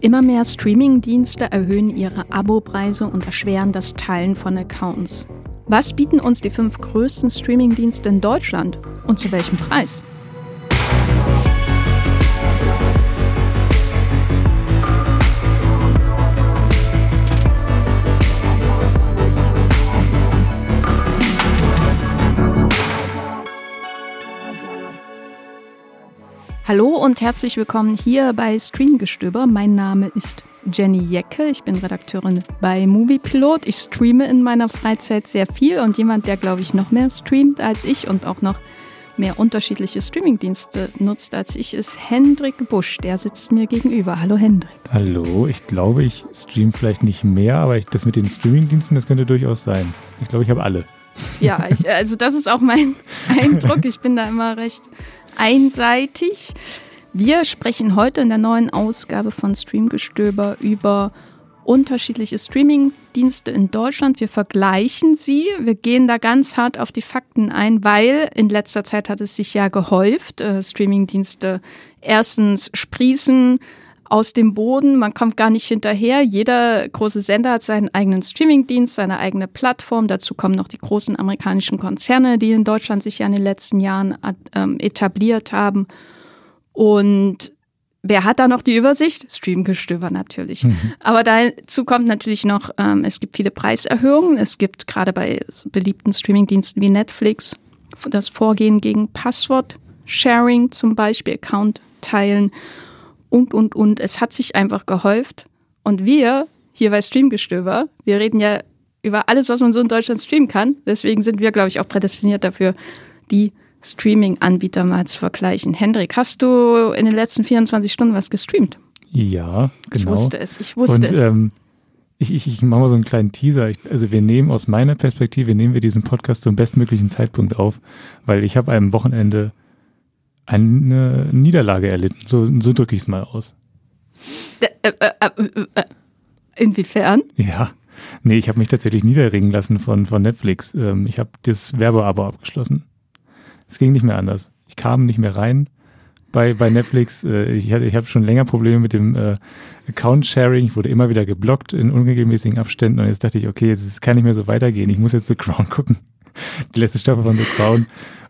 Immer mehr Streaming-Dienste erhöhen ihre Abopreise und erschweren das Teilen von Accounts. Was bieten uns die fünf größten Streaming-Dienste in Deutschland und zu welchem Preis? Hallo und herzlich willkommen hier bei Streamgestöber. Mein Name ist Jenny Jecke. Ich bin Redakteurin bei Moviepilot. Ich streame in meiner Freizeit sehr viel und jemand, der, glaube ich, noch mehr streamt als ich und auch noch mehr unterschiedliche Streamingdienste nutzt als ich, ist Hendrik Busch. Der sitzt mir gegenüber. Hallo Hendrik. Hallo, ich glaube, ich streame vielleicht nicht mehr, aber ich, das mit den Streamingdiensten, das könnte durchaus sein. Ich glaube, ich habe alle. Ja, ich, also das ist auch mein Eindruck. Ich bin da immer recht einseitig. Wir sprechen heute in der neuen Ausgabe von Streamgestöber über unterschiedliche Streaming-Dienste in Deutschland. Wir vergleichen sie. Wir gehen da ganz hart auf die Fakten ein, weil in letzter Zeit hat es sich ja gehäuft. Äh, Streaming-Dienste erstens sprießen aus dem Boden. Man kommt gar nicht hinterher. Jeder große Sender hat seinen eigenen Streaming-Dienst, seine eigene Plattform. Dazu kommen noch die großen amerikanischen Konzerne, die in Deutschland sich ja in den letzten Jahren ähm, etabliert haben. Und wer hat da noch die Übersicht? Streamgestöber natürlich. Mhm. Aber dazu kommt natürlich noch, ähm, es gibt viele Preiserhöhungen. Es gibt gerade bei so beliebten Streamingdiensten wie Netflix das Vorgehen gegen Passwort-Sharing zum Beispiel, Account teilen und, und, und. Es hat sich einfach gehäuft. Und wir hier bei Streamgestöber, wir reden ja über alles, was man so in Deutschland streamen kann. Deswegen sind wir, glaube ich, auch prädestiniert dafür, die Streaming-Anbieter mal zu vergleichen. Hendrik, hast du in den letzten 24 Stunden was gestreamt? Ja, genau. Ich wusste es, ich wusste Und, es. Ähm, ich, ich, ich mache mal so einen kleinen Teaser. Ich, also wir nehmen aus meiner Perspektive, nehmen wir diesen Podcast zum bestmöglichen Zeitpunkt auf, weil ich habe am Wochenende eine Niederlage erlitten. So, so drücke ich es mal aus. Äh, äh, äh, Inwiefern? Ja. Nee, ich habe mich tatsächlich niederringen lassen von, von Netflix. Ähm, ich habe das Werbeabo abgeschlossen. Es ging nicht mehr anders. Ich kam nicht mehr rein bei, bei Netflix. Ich, hatte, ich habe schon länger Probleme mit dem äh, Account-Sharing. Ich wurde immer wieder geblockt in unregelmäßigen Abständen. Und jetzt dachte ich, okay, jetzt kann nicht mehr so weitergehen. Ich muss jetzt The Crown gucken. Die letzte Staffel von The Crown.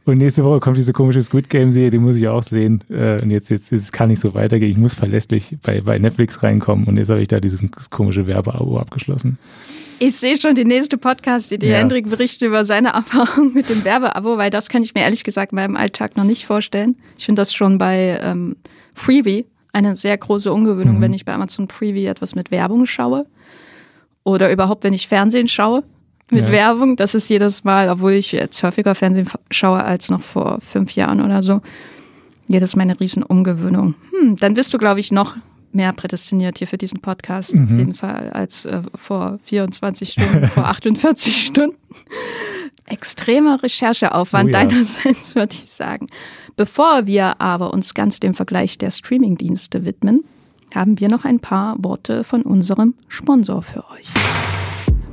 Und nächste Woche kommt diese komische Squid Game Serie, die muss ich auch sehen. Äh, und jetzt, jetzt, jetzt kann nicht so weitergehen. Ich muss verlässlich bei, bei Netflix reinkommen. Und jetzt habe ich da dieses komische Werbeabo abgeschlossen. Ich sehe schon die nächste Podcast-Idee. Ja. Hendrik berichtet über seine Erfahrung mit dem Werbeabo, weil das kann ich mir ehrlich gesagt in meinem Alltag noch nicht vorstellen. Ich finde das schon bei ähm, Freebie eine sehr große Ungewöhnung, mhm. wenn ich bei Amazon Freebie etwas mit Werbung schaue. Oder überhaupt, wenn ich Fernsehen schaue mit ja. Werbung. Das ist jedes Mal, obwohl ich jetzt häufiger Fernsehen schaue als noch vor fünf Jahren oder so, jedes Mal eine riesen Umgewöhnung. Hm, dann bist du, glaube ich, noch mehr prädestiniert hier für diesen Podcast, mhm. auf jeden Fall, als äh, vor 24 Stunden, vor 48 Stunden. Extremer Rechercheaufwand oh ja. deinerseits, würde ich sagen. Bevor wir aber uns ganz dem Vergleich der Streamingdienste widmen, haben wir noch ein paar Worte von unserem Sponsor für euch.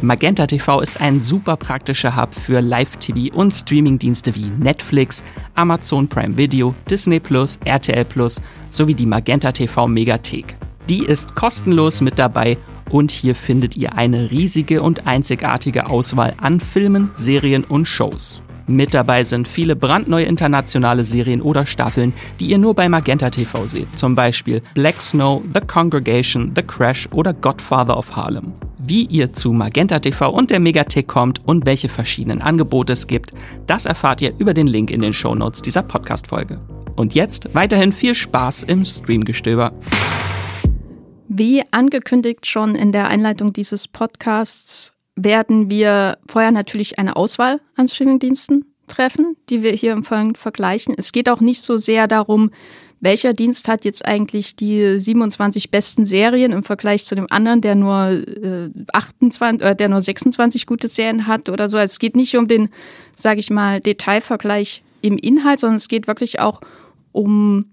Magenta TV ist ein super praktischer Hub für Live-TV und Streamingdienste wie Netflix, Amazon Prime Video, Disney Plus, RTL Plus sowie die Magenta TV Megathek. Die ist kostenlos mit dabei und hier findet ihr eine riesige und einzigartige Auswahl an Filmen, Serien und Shows. Mit dabei sind viele brandneue internationale Serien oder Staffeln, die ihr nur bei Magenta TV seht, zum Beispiel Black Snow, The Congregation, The Crash oder Godfather of Harlem. Wie ihr zu Magenta TV und der Megathek kommt und welche verschiedenen Angebote es gibt, das erfahrt ihr über den Link in den Shownotes dieser Podcast-Folge. Und jetzt weiterhin viel Spaß im Streamgestöber. Wie angekündigt schon in der Einleitung dieses Podcasts werden wir vorher natürlich eine Auswahl an Streamingdiensten treffen, die wir hier im Folgenden vergleichen. Es geht auch nicht so sehr darum, welcher Dienst hat jetzt eigentlich die 27 besten Serien im Vergleich zu dem anderen, der nur äh, 28, äh, der nur 26 gute Serien hat oder so. Also es geht nicht um den, sage ich mal, Detailvergleich im Inhalt, sondern es geht wirklich auch um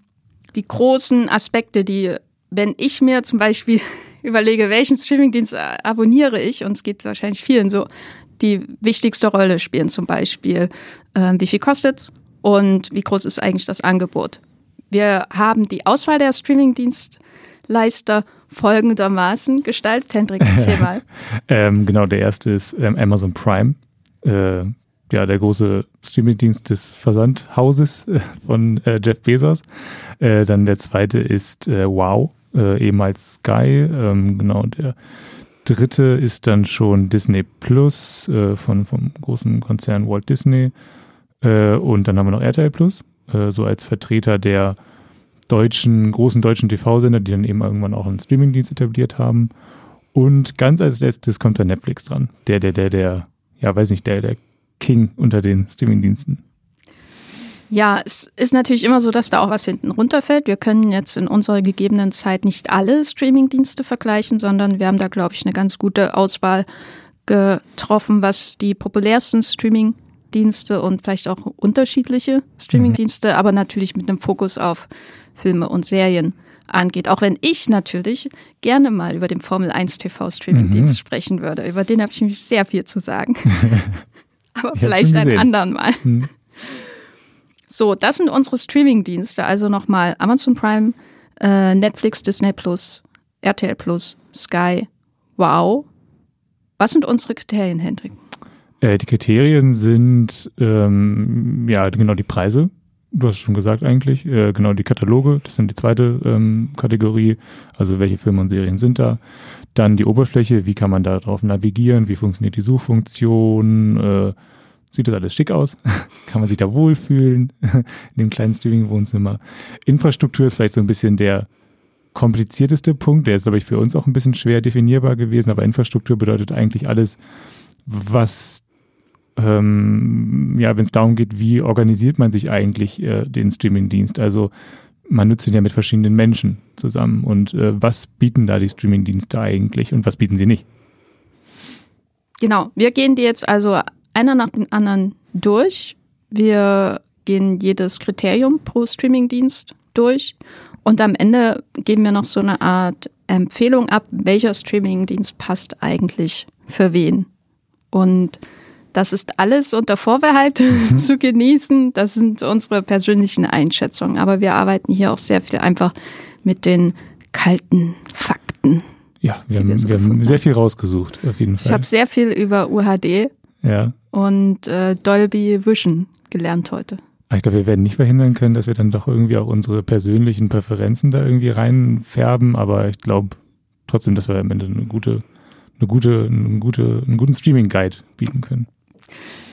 die großen Aspekte, die, wenn ich mir zum Beispiel überlege, welchen Streamingdienst abonniere ich, und es geht wahrscheinlich vielen so, die wichtigste Rolle spielen zum Beispiel, äh, wie viel kostet und wie groß ist eigentlich das Angebot. Wir haben die Auswahl der Streamingdienstleister folgendermaßen gestaltet. Hendrik, erzähl mal. ähm, genau, der erste ist ähm, Amazon Prime. Äh, ja, der große Streamingdienst des Versandhauses äh, von äh, Jeff Bezos. Äh, dann der zweite ist äh, Wow, ehemals Sky. Ähm, genau, der dritte ist dann schon Disney Plus von, vom großen Konzern Walt Disney. und dann haben wir noch RTL Plus äh, so als Vertreter der deutschen, großen deutschen TV-Sender, die dann eben irgendwann auch einen Streamingdienst etabliert haben. Und ganz als letztes kommt da Netflix dran. Der, der, der, der, ja, weiß nicht, der, der King unter den Streamingdiensten. Ja, es ist natürlich immer so, dass da auch was hinten runterfällt. Wir können jetzt in unserer gegebenen Zeit nicht alle Streamingdienste vergleichen, sondern wir haben da, glaube ich, eine ganz gute Auswahl getroffen, was die populärsten Streaming Dienste und vielleicht auch unterschiedliche Streamingdienste, mhm. aber natürlich mit einem Fokus auf Filme und Serien angeht. Auch wenn ich natürlich gerne mal über den Formel 1 TV Streamingdienst mhm. sprechen würde. Über den habe ich nämlich sehr viel zu sagen. aber ich vielleicht einen anderen Mal. Mhm. So, das sind unsere Streamingdienste. Also nochmal Amazon Prime, äh, Netflix, Disney Plus, RTL Plus, Sky, Wow. Was sind unsere Kriterien, Hendrik? Äh, die Kriterien sind ähm, ja genau die Preise. Du hast schon gesagt eigentlich, äh, genau die Kataloge, das sind die zweite ähm, Kategorie, also welche Filme und Serien sind da. Dann die Oberfläche, wie kann man da drauf navigieren, wie funktioniert die Suchfunktion, äh, sieht das alles schick aus, kann man sich da wohlfühlen? In dem kleinen Streaming-Wohnzimmer. Infrastruktur ist vielleicht so ein bisschen der komplizierteste Punkt, der ist, glaube ich, für uns auch ein bisschen schwer definierbar gewesen, aber Infrastruktur bedeutet eigentlich alles, was ähm, ja, wenn es darum geht, wie organisiert man sich eigentlich äh, den Streamingdienst? Also man nutzt ihn ja mit verschiedenen Menschen zusammen. Und äh, was bieten da die Streamingdienste eigentlich und was bieten sie nicht? Genau, wir gehen die jetzt also einer nach dem anderen durch. Wir gehen jedes Kriterium pro Streamingdienst durch und am Ende geben wir noch so eine Art Empfehlung ab, welcher Streamingdienst passt eigentlich für wen. Und das ist alles unter Vorbehalt mhm. zu genießen. Das sind unsere persönlichen Einschätzungen. Aber wir arbeiten hier auch sehr viel einfach mit den kalten Fakten. Ja, wir, haben, wir, haben, sehr viel rausgesucht, auf jeden Fall. Ich habe sehr viel über UHD ja. und äh, Dolby Vision gelernt heute. Ich glaube, wir werden nicht verhindern können, dass wir dann doch irgendwie auch unsere persönlichen Präferenzen da irgendwie reinfärben, aber ich glaube trotzdem, dass wir am Ende eine gute, eine gute, eine gute, einen guten Streaming-Guide bieten können.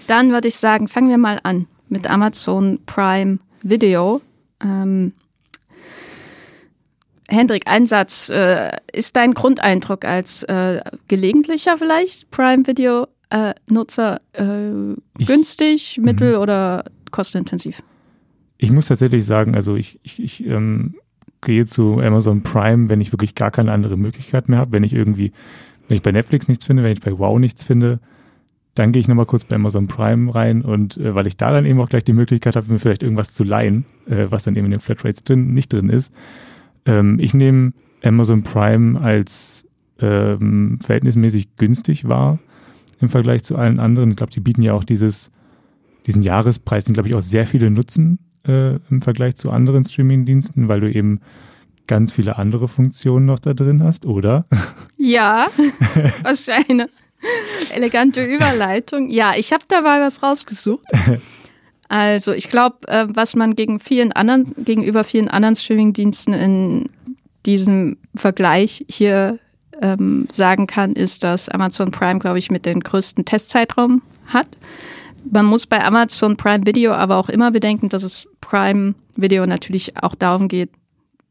Dann würde ich sagen, fangen wir mal an mit Amazon Prime Video. Ähm, Hendrik, ein Satz. Äh, ist dein Grundeindruck als äh, gelegentlicher vielleicht Prime Video äh, Nutzer äh, günstig, ich, mittel mhm. oder kostenintensiv? Ich muss tatsächlich sagen, also ich, ich, ich ähm, gehe zu Amazon Prime, wenn ich wirklich gar keine andere Möglichkeit mehr habe, wenn ich irgendwie, wenn ich bei Netflix nichts finde, wenn ich bei Wow nichts finde, dann gehe ich nochmal kurz bei Amazon Prime rein und äh, weil ich da dann eben auch gleich die Möglichkeit habe, mir vielleicht irgendwas zu leihen, äh, was dann eben in den Flatrates drin, nicht drin ist. Ähm, ich nehme Amazon Prime als ähm, verhältnismäßig günstig wahr im Vergleich zu allen anderen. Ich glaube, die bieten ja auch dieses, diesen Jahrespreis, den glaube ich auch sehr viele nutzen äh, im Vergleich zu anderen Streamingdiensten, weil du eben ganz viele andere Funktionen noch da drin hast, oder? Ja, wahrscheinlich. Elegante Überleitung. Ja, ich habe dabei was rausgesucht. Also ich glaube, äh, was man gegen vielen anderen, gegenüber vielen anderen Streamingdiensten in diesem Vergleich hier ähm, sagen kann, ist, dass Amazon Prime, glaube ich, mit den größten Testzeitraum hat. Man muss bei Amazon Prime Video aber auch immer bedenken, dass es Prime Video natürlich auch darum geht,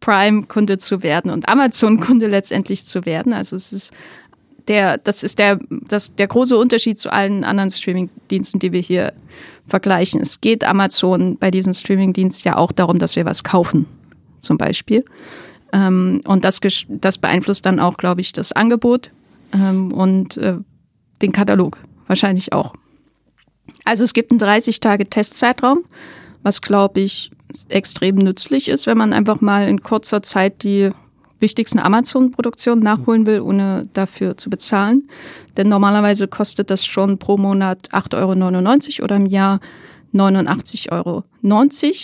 Prime-Kunde zu werden und Amazon-Kunde letztendlich zu werden. Also es ist der, das ist der, das, der große Unterschied zu allen anderen Streamingdiensten, die wir hier vergleichen. Es geht Amazon bei diesem Streamingdienst ja auch darum, dass wir was kaufen. zum Beispiel. Ähm, und das, das beeinflusst dann auch, glaube ich, das Angebot ähm, und äh, den Katalog wahrscheinlich auch. Also es gibt einen 30-Tage-Testzeitraum, was, glaube ich, extrem nützlich ist, wenn man einfach mal in kurzer Zeit die wichtigsten Amazon-Produktionen nachholen will, ohne dafür zu bezahlen. Denn normalerweise kostet das schon pro Monat 8,99 Euro oder im Jahr 89,90 Euro.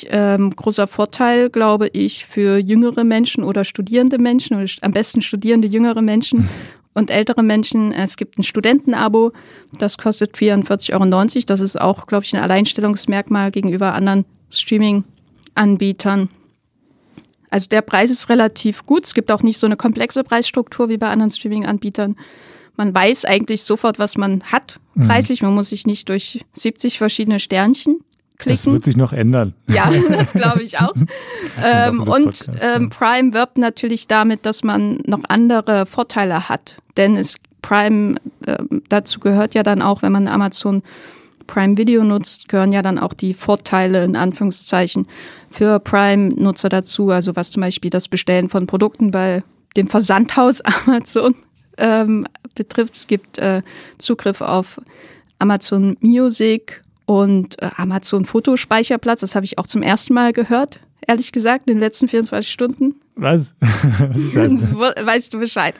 Ähm, großer Vorteil, glaube ich, für jüngere Menschen oder studierende Menschen, oder am besten studierende jüngere Menschen und ältere Menschen. Es gibt ein Studentenabo, das kostet 44,90 Euro. Das ist auch, glaube ich, ein Alleinstellungsmerkmal gegenüber anderen Streaming-Anbietern. Also der Preis ist relativ gut. Es gibt auch nicht so eine komplexe Preisstruktur wie bei anderen Streaming-Anbietern. Man weiß eigentlich sofort, was man hat mhm. preislich. Man muss sich nicht durch 70 verschiedene Sternchen klicken. Das wird sich noch ändern. Ja, das glaube ich auch. ähm, und ähm, Prime wirbt natürlich damit, dass man noch andere Vorteile hat. Denn es Prime, äh, dazu gehört ja dann auch, wenn man Amazon Prime Video nutzt, gehören ja dann auch die Vorteile in Anführungszeichen für Prime-Nutzer dazu. Also was zum Beispiel das Bestellen von Produkten bei dem Versandhaus Amazon ähm, betrifft. Es gibt äh, Zugriff auf Amazon Music und äh, Amazon Fotospeicherplatz. Das habe ich auch zum ersten Mal gehört, ehrlich gesagt, in den letzten 24 Stunden. Was? Was ist das? weißt du Bescheid.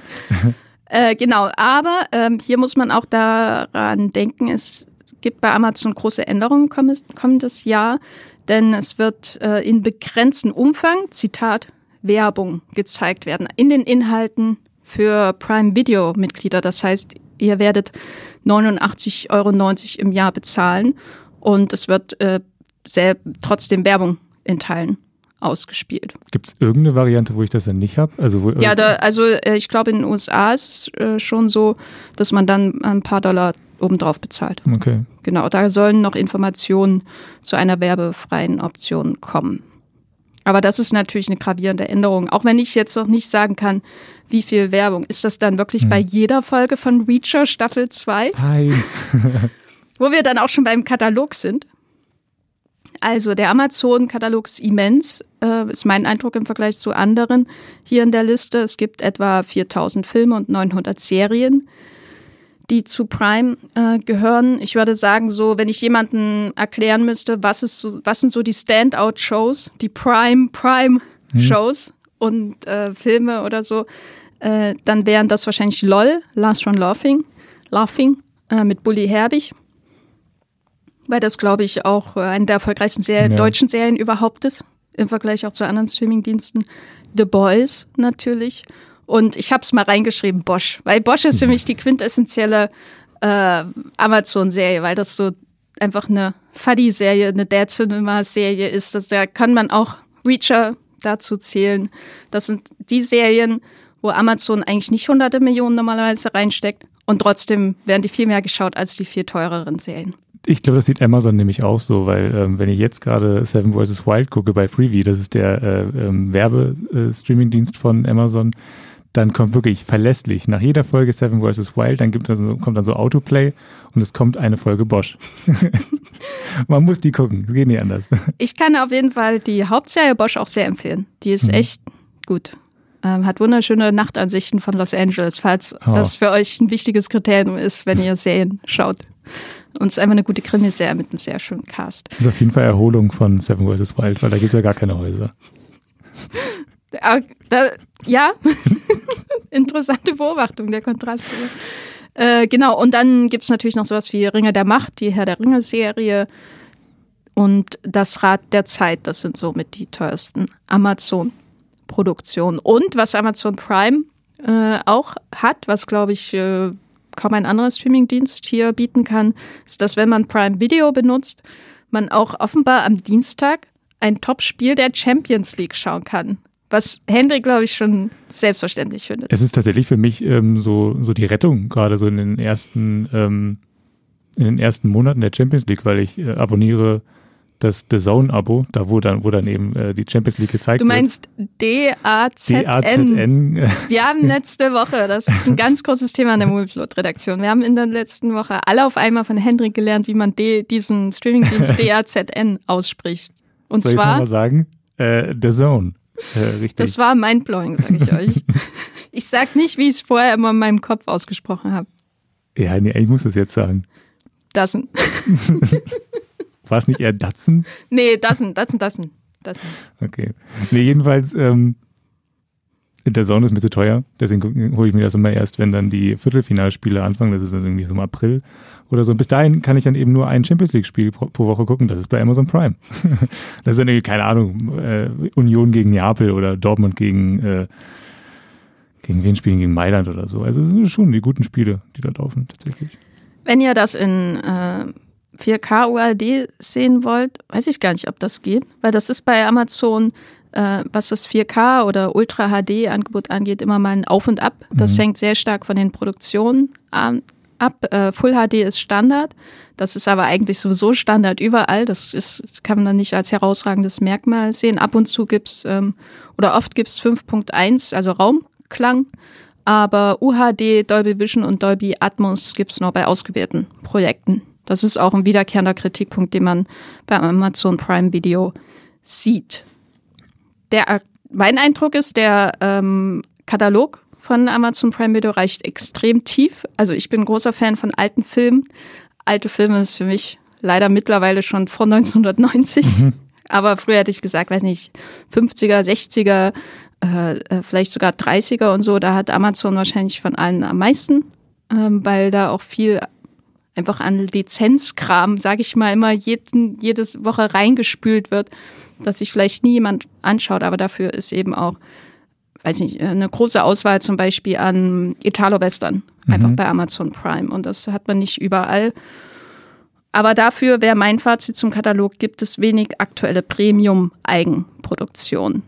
äh, genau, aber ähm, hier muss man auch daran denken, es gibt bei Amazon große Änderungen kommendes Jahr, denn es wird äh, in begrenztem Umfang, Zitat, Werbung gezeigt werden in den Inhalten für Prime Video Mitglieder. Das heißt, ihr werdet 89,90 Euro im Jahr bezahlen und es wird äh, sehr, trotzdem Werbung in Teilen ausgespielt. Gibt es irgendeine Variante, wo ich das dann nicht habe? Also ja, da, also äh, ich glaube in den USA ist es äh, schon so, dass man dann ein paar Dollar obendrauf bezahlt. Okay. Genau, da sollen noch Informationen zu einer werbefreien Option kommen. Aber das ist natürlich eine gravierende Änderung. Auch wenn ich jetzt noch nicht sagen kann, wie viel Werbung. Ist das dann wirklich hm. bei jeder Folge von Reacher Staffel 2? Nein. Wo wir dann auch schon beim Katalog sind. Also der Amazon-Katalog ist immens, äh, ist mein Eindruck im Vergleich zu anderen hier in der Liste. Es gibt etwa 4000 Filme und 900 Serien, die zu Prime äh, gehören. Ich würde sagen, so, wenn ich jemanden erklären müsste, was, ist so, was sind so die Standout-Shows, die Prime-Prime-Shows mhm. und äh, Filme oder so, äh, dann wären das wahrscheinlich LOL, Last Run Laughing, Laughing äh, mit Bully Herbig weil das, glaube ich, auch äh, eine der erfolgreichsten Serien, ja. deutschen Serien überhaupt ist, im Vergleich auch zu anderen Streamingdiensten. The Boys natürlich. Und ich habe es mal reingeschrieben, Bosch, weil Bosch ist für mich die quintessentielle äh, Amazon-Serie, weil das so einfach eine Fuddy-Serie, eine Dad Cinema-Serie ist. Das, da kann man auch Reacher dazu zählen. Das sind die Serien, wo Amazon eigentlich nicht hunderte Millionen normalerweise reinsteckt und trotzdem werden die viel mehr geschaut als die viel teureren Serien. Ich glaube, das sieht Amazon nämlich auch so, weil ähm, wenn ich jetzt gerade Seven vs. Wild gucke bei Freevee, das ist der äh, ähm, Werbestreaming-Dienst von Amazon, dann kommt wirklich verlässlich nach jeder Folge Seven vs. Wild, dann gibt also, kommt dann so Autoplay und es kommt eine Folge Bosch. Man muss die gucken, es geht nicht anders. Ich kann auf jeden Fall die Hauptserie Bosch auch sehr empfehlen. Die ist mhm. echt gut. Ähm, hat wunderschöne Nachtansichten von Los Angeles, falls oh. das für euch ein wichtiges Kriterium ist, wenn ihr Serien schaut. Und es ist einfach eine gute Krimiserie mit einem sehr schönen Cast. Das ist auf jeden Fall Erholung von Seven vs. Wild, weil da gibt es ja gar keine Häuser. Da, ja, interessante Beobachtung, der Kontrast. Äh, genau, und dann gibt es natürlich noch sowas wie Ringe der Macht, die Herr der Ringe-Serie und das Rad der Zeit. Das sind somit die teuersten Amazon-Produktionen. Und was Amazon Prime äh, auch hat, was glaube ich äh, kaum ein anderer Streamingdienst hier bieten kann, ist, dass wenn man Prime Video benutzt, man auch offenbar am Dienstag ein Top-Spiel der Champions League schauen kann. Was Hendrik, glaube ich, schon selbstverständlich findet. Es ist tatsächlich für mich ähm, so, so die Rettung, gerade so in den ersten, ähm, in den ersten Monaten der Champions League, weil ich äh, abonniere das The Zone-Abo, da wo dann, wo dann eben äh, die Champions League gezeigt wird. Du meinst D-A-Z-N. Wir haben letzte Woche, das ist ein ganz großes Thema in der Movieflot-Redaktion, wir haben in der letzten Woche alle auf einmal von Hendrik gelernt, wie man D, diesen Streamingdienst D-A-Z-N ausspricht. Und Soll zwar. Ich mal sagen? Äh, The Zone. Äh. Das war mindblowing, sage ich euch. Ich sag nicht, wie ich es vorher immer in meinem Kopf ausgesprochen habe. ja, nee, ich muss das jetzt sagen. Doesn't. War es nicht eher Datsen? Nee, doesn't, doesn't. doesn't. Okay. Nee, jedenfalls, ähm, der Zone ist mir zu teuer. Deswegen hole ich mir das immer erst, wenn dann die Viertelfinalspiele anfangen. Das ist dann irgendwie so im April oder so. Bis dahin kann ich dann eben nur ein Champions League-Spiel pro, pro Woche gucken. Das ist bei Amazon Prime. das ist dann irgendwie, keine Ahnung, äh, Union gegen Neapel oder Dortmund gegen, äh, gegen wen spielen? Gegen Mailand oder so. Also es sind schon die guten Spiele, die da laufen, tatsächlich. Wenn ihr das in äh, 4K UHD sehen wollt, weiß ich gar nicht, ob das geht, weil das ist bei Amazon, äh, was das 4K oder Ultra HD Angebot angeht, immer mal ein Auf und Ab. Das Mhm. hängt sehr stark von den Produktionen an, ab. Äh, Full HD ist Standard. Das ist aber eigentlich sowieso Standard überall. Das ist, das kann man dann nicht als herausragendes Merkmal sehen. Ab und zu gibt's ähm, oder oft gibt's 5.1, also Raumklang. Aber UHD, Dolby Vision und Dolby Atmos gibt's nur bei ausgewählten Projekten. Das ist auch ein wiederkehrender Kritikpunkt, den man bei Amazon Prime Video sieht. Der, mein Eindruck ist, der ähm, Katalog von Amazon Prime Video reicht extrem tief. Also ich bin großer Fan von alten Filmen. Alte Filme ist für mich leider mittlerweile schon vor 1990. Aber früher hätte ich gesagt, weiß nicht, 50er, 60er, äh, äh, vielleicht sogar 30er und so. Da hat Amazon wahrscheinlich von allen am meisten, ähm, weil da auch viel einfach an Lizenzkram, sage ich mal, immer jeden, jedes Woche reingespült wird, dass sich vielleicht nie jemand anschaut, aber dafür ist eben auch, weiß nicht, eine große Auswahl zum Beispiel an Italo-Western, einfach bei Amazon Prime und das hat man nicht überall. Aber dafür wäre mein Fazit zum Katalog, gibt es wenig aktuelle Premium-Eigenproduktion.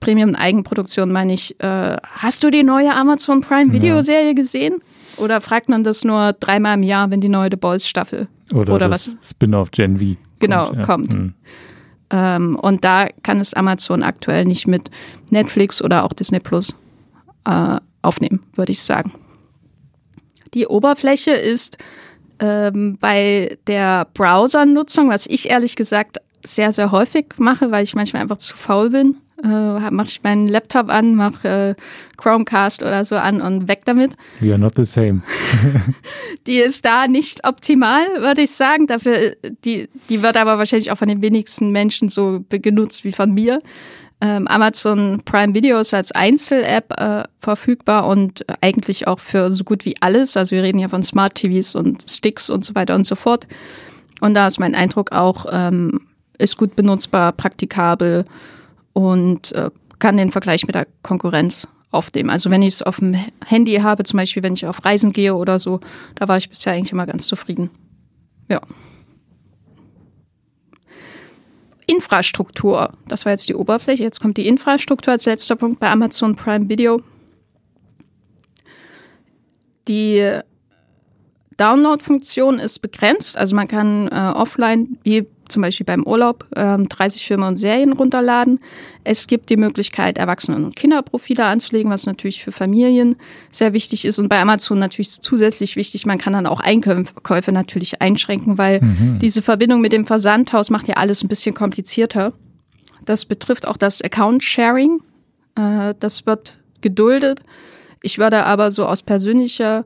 Premium-Eigenproduktion meine ich, äh, hast du die neue Amazon Prime-Videoserie gesehen? Oder fragt man das nur dreimal im Jahr, wenn die neue The Boys Staffel Oder, Oder das was? Spin-off Gen V. Genau, ja. kommt. Hm. Ähm, und da kann es Amazon aktuell nicht mit Netflix oder auch Disney Plus äh, aufnehmen, würde ich sagen. Die Oberfläche ist ähm, bei der Browser-Nutzung, was ich ehrlich gesagt sehr, sehr häufig mache, weil ich manchmal einfach zu faul bin, äh, mache ich meinen Laptop an, mache äh, Chromecast oder so an und weg damit. We are not the same. Die ist da nicht optimal, würde ich sagen. Dafür, äh, die, die wird aber wahrscheinlich auch von den wenigsten Menschen so genutzt wie von mir. Ähm, Amazon Prime Video ist als Einzel-App äh, verfügbar und eigentlich auch für so gut wie alles. Also wir reden ja von Smart TVs und Sticks und so weiter und so fort. Und da ist mein Eindruck auch, ähm, ist gut benutzbar, praktikabel und äh, kann den Vergleich mit der Konkurrenz aufnehmen. Also wenn ich es auf dem Handy habe, zum Beispiel wenn ich auf Reisen gehe oder so, da war ich bisher eigentlich immer ganz zufrieden. Ja. Infrastruktur, das war jetzt die Oberfläche. Jetzt kommt die Infrastruktur als letzter Punkt bei Amazon Prime Video. Die Download-Funktion ist begrenzt, also man kann äh, offline, wie zum Beispiel beim Urlaub, ähm, 30 Filme und Serien runterladen. Es gibt die Möglichkeit, Erwachsenen- und Kinderprofile anzulegen, was natürlich für Familien sehr wichtig ist und bei Amazon natürlich zusätzlich wichtig. Man kann dann auch Einkäufe natürlich einschränken, weil diese Verbindung mit dem Versandhaus macht ja alles ein bisschen komplizierter. Das betrifft auch das Account-Sharing. Äh, das wird geduldet. Ich würde aber so aus persönlicher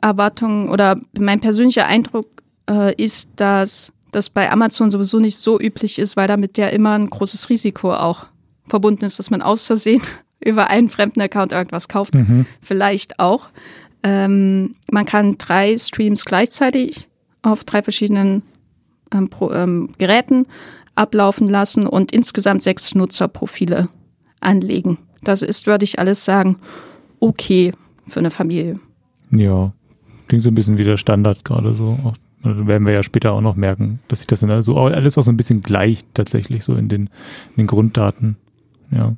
Erwartung oder mein persönlicher Eindruck äh, ist, dass das bei Amazon sowieso nicht so üblich ist, weil damit ja immer ein großes Risiko auch verbunden ist, dass man aus Versehen über einen fremden Account irgendwas kauft. Vielleicht auch. Ähm, man kann drei Streams gleichzeitig auf drei verschiedenen ähm, Pro, ähm, Geräten ablaufen lassen und insgesamt sechs Nutzerprofile anlegen. Das ist, würde ich alles sagen, okay für eine Familie. Ja, klingt so ein bisschen wie der Standard gerade so. Auch, werden wir ja später auch noch merken, dass sich das dann also alles auch so ein bisschen gleicht tatsächlich so in den, in den Grunddaten. Ja.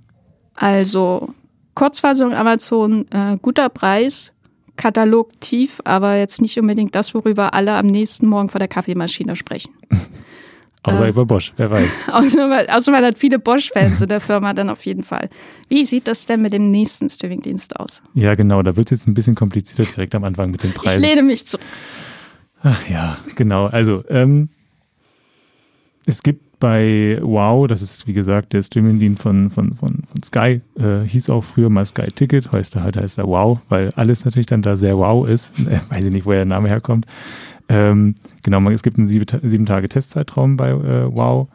Also Kurzfassung Amazon, äh, guter Preis, Katalog tief, aber jetzt nicht unbedingt das, worüber alle am nächsten Morgen vor der Kaffeemaschine sprechen. Außer Äh. über Bosch, wer weiß. Außer man, außer man hat viele Bosch-Fans in der Firma dann auf jeden Fall. Wie sieht das denn mit dem nächsten Streamingdienst aus? Ja, genau, da wird es jetzt ein bisschen komplizierter direkt am Anfang mit den Ich Preisen. lehne mich zurück. Ach ja, genau. Also, ähm, es gibt bei Wow, das ist wie gesagt der Streamingdienst von, von, von, von Sky, äh, hieß auch früher mal Sky Ticket, heute halt heißt er Wow, weil alles natürlich dann da sehr wow ist. Äh, weiß ich nicht, woher der Name herkommt. Ähm, genau, es gibt einen sieben, sieben Tage Testzeitraum bei äh, Wow.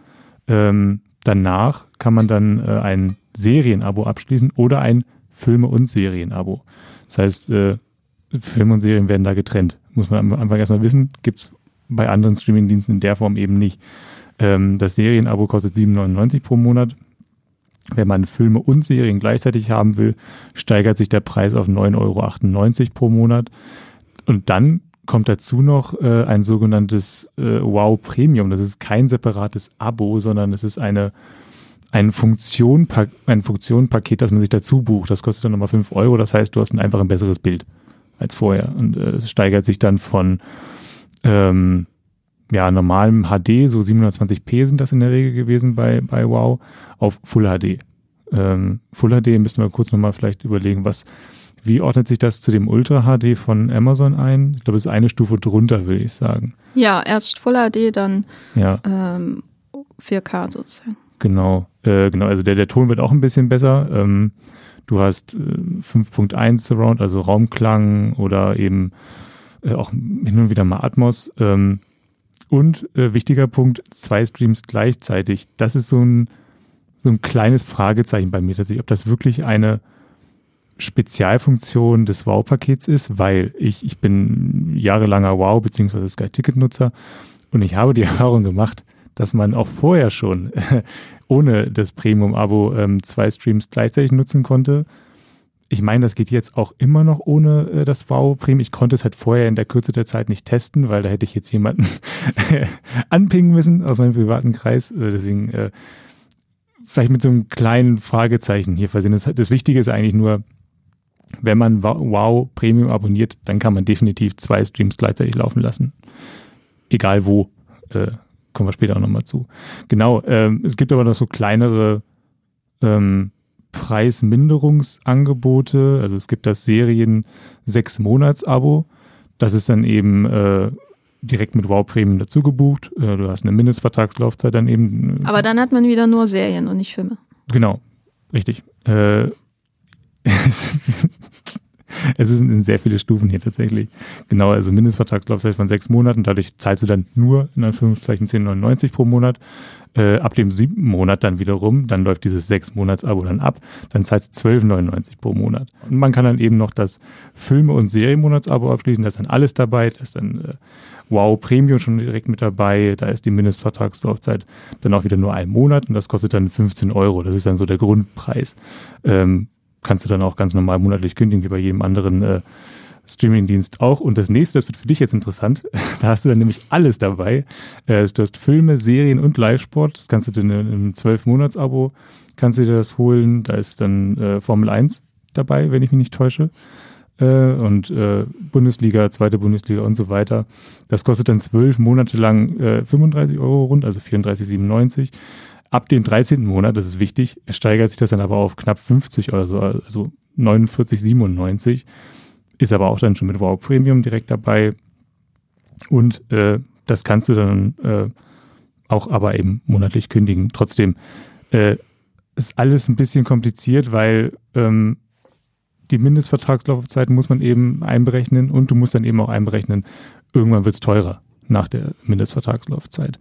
Ähm, danach kann man dann äh, ein Serienabo abschließen oder ein Filme- und Serienabo. Das heißt, Filme und Serien werden da getrennt. Muss man am Anfang erstmal wissen, gibt's bei anderen Streamingdiensten in der Form eben nicht. Ähm, das Serienabo kostet 7,99 pro Monat. Wenn man Filme und Serien gleichzeitig haben will, steigert sich der Preis auf 9,98 Euro pro Monat. Und dann kommt dazu noch äh, ein sogenanntes äh, Wow Premium. Das ist kein separates Abo, sondern es ist eine ein, Funktion, ein Funktionenpaket, das man sich dazu bucht. Das kostet dann nochmal 5 Euro. Das heißt, du hast ein einfach ein besseres Bild als vorher. Und äh, es steigert sich dann von ähm, ja, normalem HD, so 720p sind das in der Regel gewesen bei, bei Wow, auf Full HD. Ähm, Full HD müssen wir kurz nochmal vielleicht überlegen, was, wie ordnet sich das zu dem Ultra HD von Amazon ein? Ich glaube, es ist eine Stufe drunter, will ich sagen. Ja, erst Full HD, dann ja. ähm, 4K sozusagen. Genau, äh, genau. Also der, der Ton wird auch ein bisschen besser. Ähm, du hast äh, 5.1 Surround, also Raumklang oder eben äh, auch hin und wieder mal Atmos. Ähm, und äh, wichtiger Punkt, zwei Streams gleichzeitig. Das ist so ein, so ein kleines Fragezeichen bei mir tatsächlich, ob das wirklich eine Spezialfunktion des Wow-Pakets ist, weil ich, ich bin jahrelanger Wow- bzw. Sky-Ticket-Nutzer und ich habe die Erfahrung gemacht, dass man auch vorher schon ohne das Premium-Abo ähm, zwei Streams gleichzeitig nutzen konnte ich meine, das geht jetzt auch immer noch ohne äh, das Wow-Premium. Ich konnte es halt vorher in der Kürze der Zeit nicht testen, weil da hätte ich jetzt jemanden anpingen müssen aus meinem privaten Kreis. Äh, deswegen äh, vielleicht mit so einem kleinen Fragezeichen hier versehen. Das, das Wichtige ist eigentlich nur, wenn man Wow Premium abonniert, dann kann man definitiv zwei Streams gleichzeitig laufen lassen. Egal wo. Äh, kommen wir später auch nochmal zu. Genau, ähm, es gibt aber noch so kleinere ähm, Preisminderungsangebote. Also es gibt das Serien sechs Monats Abo. Das ist dann eben äh, direkt mit Wow Premium dazu gebucht. Äh, du hast eine Mindestvertragslaufzeit dann eben. Äh, Aber dann hat man wieder nur Serien und nicht Filme. Genau, richtig. Äh, es sind sehr viele Stufen hier tatsächlich. Genau, also Mindestvertragslaufzeit von sechs Monaten. Dadurch zahlst du dann nur in Anführungszeichen 10,99 pro Monat. Äh, ab dem siebten Monat dann wiederum, dann läuft dieses sechs Monats Abo dann ab, dann zahlst du 12,99 pro Monat. Und man kann dann eben noch das Filme- und Serienmonats-Abo abschließen, da ist dann alles dabei, da ist dann äh, Wow Premium schon direkt mit dabei, da ist die Mindestvertragslaufzeit dann auch wieder nur ein Monat und das kostet dann 15 Euro. Das ist dann so der Grundpreis. Ähm, kannst du dann auch ganz normal monatlich kündigen, wie bei jedem anderen äh, Streamingdienst auch. Und das nächste, das wird für dich jetzt interessant, da hast du dann nämlich alles dabei. Äh, du hast Filme, Serien und Live-Sport. Das kannst du dir in einem 12-Monats-Abo, kannst du dir das holen. Da ist dann äh, Formel 1 dabei, wenn ich mich nicht täusche. Äh, und äh, Bundesliga, zweite Bundesliga und so weiter. Das kostet dann zwölf Monate lang äh, 35 Euro rund, also 34,97. Ab dem 13. Monat, das ist wichtig, steigert sich das dann aber auf knapp 50 Euro, also 49,97. Ist aber auch dann schon mit Wow Premium direkt dabei. Und äh, das kannst du dann äh, auch aber eben monatlich kündigen. Trotzdem äh, ist alles ein bisschen kompliziert, weil ähm, die Mindestvertragslaufzeit muss man eben einberechnen und du musst dann eben auch einberechnen, irgendwann wird es teurer nach der Mindestvertragslaufzeit.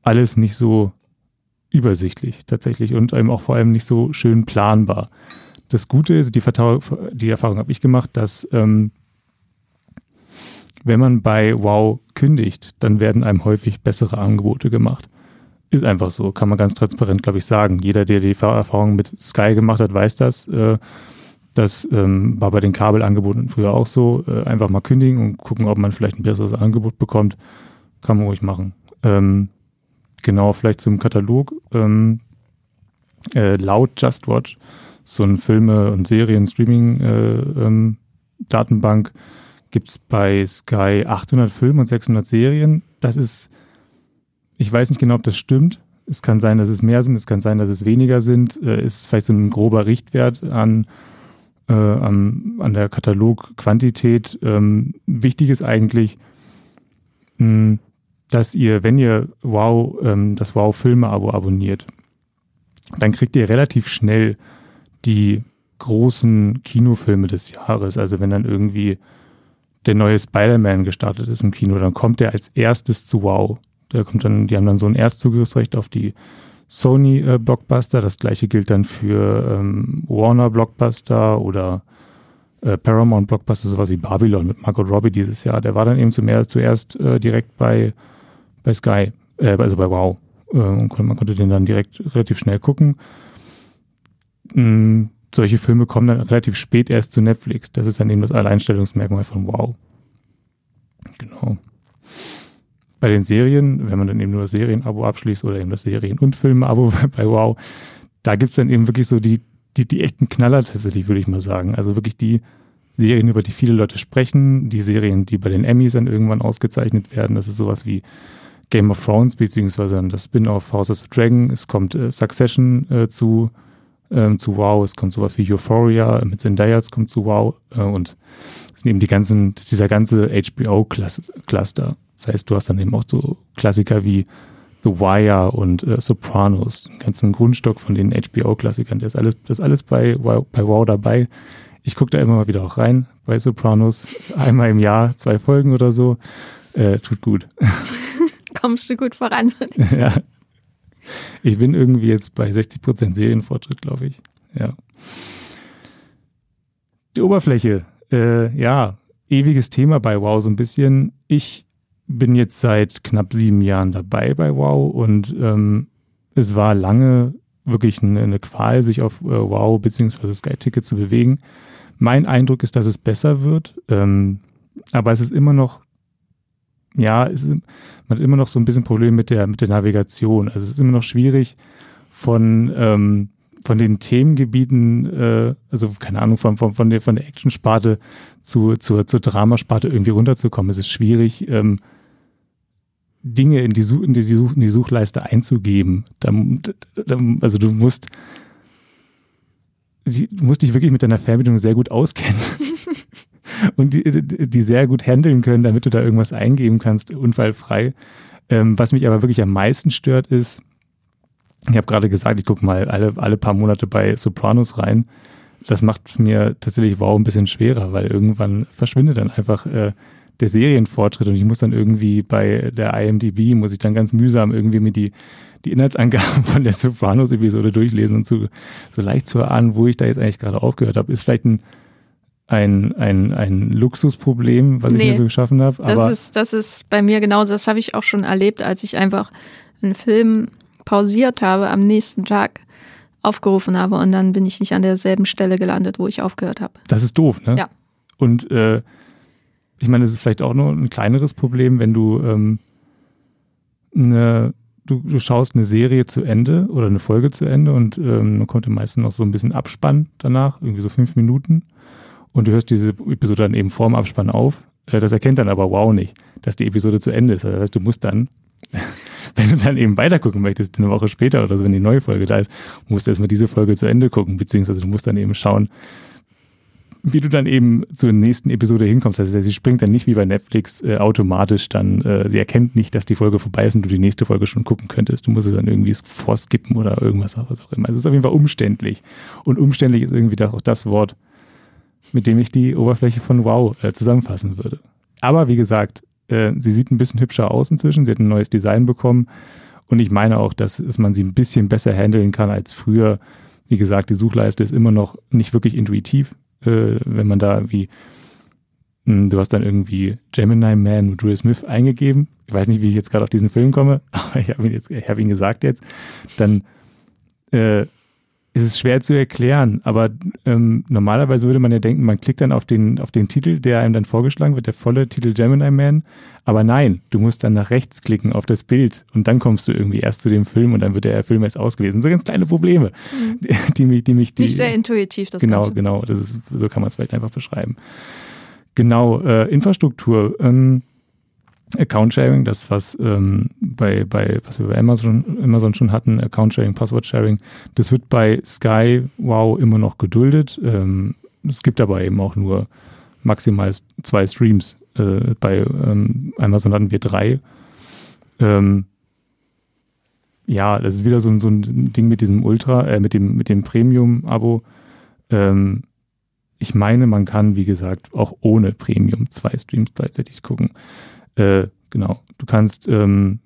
Alles nicht so übersichtlich tatsächlich und eben auch vor allem nicht so schön planbar. Das Gute ist, die, die Erfahrung habe ich gemacht, dass ähm, wenn man bei Wow kündigt, dann werden einem häufig bessere Angebote gemacht. Ist einfach so, kann man ganz transparent, glaube ich, sagen. Jeder, der die Erfahrung mit Sky gemacht hat, weiß das. Äh, das ähm, war bei den Kabelangeboten früher auch so. Äh, einfach mal kündigen und gucken, ob man vielleicht ein besseres Angebot bekommt. Kann man ruhig machen. Ähm, genau, vielleicht zum Katalog. Ähm, äh, laut Just Watch, so ein Filme- und Serien-Streaming-Datenbank, äh, ähm, gibt es bei Sky 800 Filme und 600 Serien. Das ist, ich weiß nicht genau, ob das stimmt. Es kann sein, dass es mehr sind, es kann sein, dass es weniger sind. Äh, ist vielleicht so ein grober Richtwert an, äh, an, an der Katalogquantität. Ähm, wichtig ist eigentlich, mh, dass ihr, wenn ihr Wow, ähm, das Wow-Filme-Abo abonniert, dann kriegt ihr relativ schnell die großen Kinofilme des Jahres. Also wenn dann irgendwie der neue Spider-Man gestartet ist im Kino, dann kommt der als erstes zu Wow. Der kommt dann, die haben dann so ein Erstzugriffsrecht auf die Sony äh, Blockbuster. Das gleiche gilt dann für ähm, Warner Blockbuster oder äh, Paramount Blockbuster, sowas wie Babylon mit Margot Robbie dieses Jahr. Der war dann eben zum, zuerst äh, direkt bei, bei Sky, äh, also bei Wow. Äh, man konnte den dann direkt relativ schnell gucken. Mm, solche Filme kommen dann relativ spät erst zu Netflix. Das ist dann eben das Alleinstellungsmerkmal von Wow. Genau. Bei den Serien, wenn man dann eben nur das Serienabo abschließt oder eben das Serien- und Filme-Abo bei Wow, da gibt's dann eben wirklich so die, die, die echten Knaller tatsächlich, würde ich mal sagen. Also wirklich die Serien, über die viele Leute sprechen, die Serien, die bei den Emmys dann irgendwann ausgezeichnet werden. Das ist sowas wie Game of Thrones, beziehungsweise das Spin-off House of the Dragon. Es kommt äh, Succession äh, zu, ähm, zu Wow. Es kommt sowas wie Euphoria mit Zendaya, es kommt zu Wow. Äh, und es sind eben die ganzen, das ist dieser ganze HBO-Cluster. Das heißt, du hast dann eben auch so Klassiker wie The Wire und äh, Sopranos, den ganzen Grundstock von den HBO-Klassikern. Das ist alles, das ist alles bei, bei Wow dabei. Ich gucke da immer mal wieder auch rein bei Sopranos. Einmal im Jahr, zwei Folgen oder so. Äh, tut gut. Kommst du gut voran? ja. Ich bin irgendwie jetzt bei 60% Serienfortschritt, glaube ich. Ja. Die Oberfläche. Äh, ja, ewiges Thema bei Wow so ein bisschen. Ich bin jetzt seit knapp sieben Jahren dabei bei Wow und ähm, es war lange wirklich eine, eine Qual, sich auf äh, Wow bzw. Sky Ticket zu bewegen. Mein Eindruck ist, dass es besser wird, ähm, aber es ist immer noch, ja, ist, man hat immer noch so ein bisschen Probleme mit der mit der Navigation. Also es ist immer noch schwierig von ähm, von den Themengebieten, äh, also keine Ahnung, von, von, von der, von der Action-Sparte zu, zur, zur Dramasparte irgendwie runterzukommen. Es ist schwierig, ähm, Dinge in die, in, die Such, in die Suchleiste einzugeben. Da, da, also du musst, du musst dich wirklich mit deiner Fernbedienung sehr gut auskennen und die, die sehr gut handeln können, damit du da irgendwas eingeben kannst, unfallfrei. Ähm, was mich aber wirklich am meisten stört, ist, ich habe gerade gesagt, ich gucke mal alle, alle paar Monate bei Sopranos rein. Das macht mir tatsächlich wow ein bisschen schwerer, weil irgendwann verschwindet dann einfach äh, der Serienfortschritt und ich muss dann irgendwie bei der IMDb, muss ich dann ganz mühsam irgendwie mir die, die Inhaltsangaben von der Sopranos-Episode durchlesen und zu, so leicht zu erahnen, wo ich da jetzt eigentlich gerade aufgehört habe, ist vielleicht ein, ein, ein, ein Luxusproblem, was nee, ich mir so geschaffen habe. Das ist, das ist bei mir genauso, das habe ich auch schon erlebt, als ich einfach einen Film pausiert habe, am nächsten Tag aufgerufen habe und dann bin ich nicht an derselben Stelle gelandet, wo ich aufgehört habe. Das ist doof, ne? Ja. Und äh, ich meine, es ist vielleicht auch nur ein kleineres Problem, wenn du ähm, eine, du, du schaust eine Serie zu Ende oder eine Folge zu Ende und ähm, dann kommt meistens noch so ein bisschen Abspann danach, irgendwie so fünf Minuten. Und du hörst diese Episode dann eben vorm Abspann auf. Äh, das erkennt dann aber wow nicht, dass die Episode zu Ende ist. Das heißt, du musst dann, wenn du dann eben weitergucken möchtest, eine Woche später oder so, wenn die neue Folge da ist, musst du erstmal diese Folge zu Ende gucken, beziehungsweise du musst dann eben schauen, wie du dann eben zur nächsten Episode hinkommst. Also sie springt dann nicht wie bei Netflix äh, automatisch dann, äh, sie erkennt nicht, dass die Folge vorbei ist und du die nächste Folge schon gucken könntest. Du musst es dann irgendwie vorskippen oder irgendwas, was auch immer. Also es ist auf jeden Fall umständlich. Und umständlich ist irgendwie auch das Wort, mit dem ich die Oberfläche von Wow äh, zusammenfassen würde. Aber wie gesagt, äh, sie sieht ein bisschen hübscher aus inzwischen. Sie hat ein neues Design bekommen. Und ich meine auch, dass, dass man sie ein bisschen besser handeln kann als früher. Wie gesagt, die Suchleiste ist immer noch nicht wirklich intuitiv äh, wenn man da wie, hm, du hast dann irgendwie Gemini Man mit Will Smith eingegeben. Ich weiß nicht, wie ich jetzt gerade auf diesen Film komme, aber ich habe ihn jetzt, habe ihn gesagt jetzt. Dann äh, ist es schwer zu erklären, aber ähm, normalerweise würde man ja denken, man klickt dann auf den, auf den Titel, der einem dann vorgeschlagen wird, der volle Titel Gemini Man. Aber nein, du musst dann nach rechts klicken auf das Bild und dann kommst du irgendwie erst zu dem Film und dann wird der Film erst ausgelesen. So ganz kleine Probleme, mhm. die, die, mich, die mich, die, Nicht sehr intuitiv, das Genau, Ganze. genau. Das ist, so kann man es vielleicht einfach beschreiben. Genau, äh, Infrastruktur. Ähm, Account Sharing, das was ähm, bei, bei was wir bei Amazon, Amazon schon hatten, Account Sharing, Passwort Sharing, das wird bei Sky Wow immer noch geduldet. Ähm, es gibt aber eben auch nur maximal zwei Streams. Äh, bei ähm, Amazon hatten wir drei. Ähm, ja, das ist wieder so, so ein Ding mit diesem Ultra, äh, mit dem, mit dem Premium-Abo. Ähm, ich meine, man kann, wie gesagt, auch ohne Premium zwei Streams gleichzeitig gucken. Äh, genau. Du kannst ähm,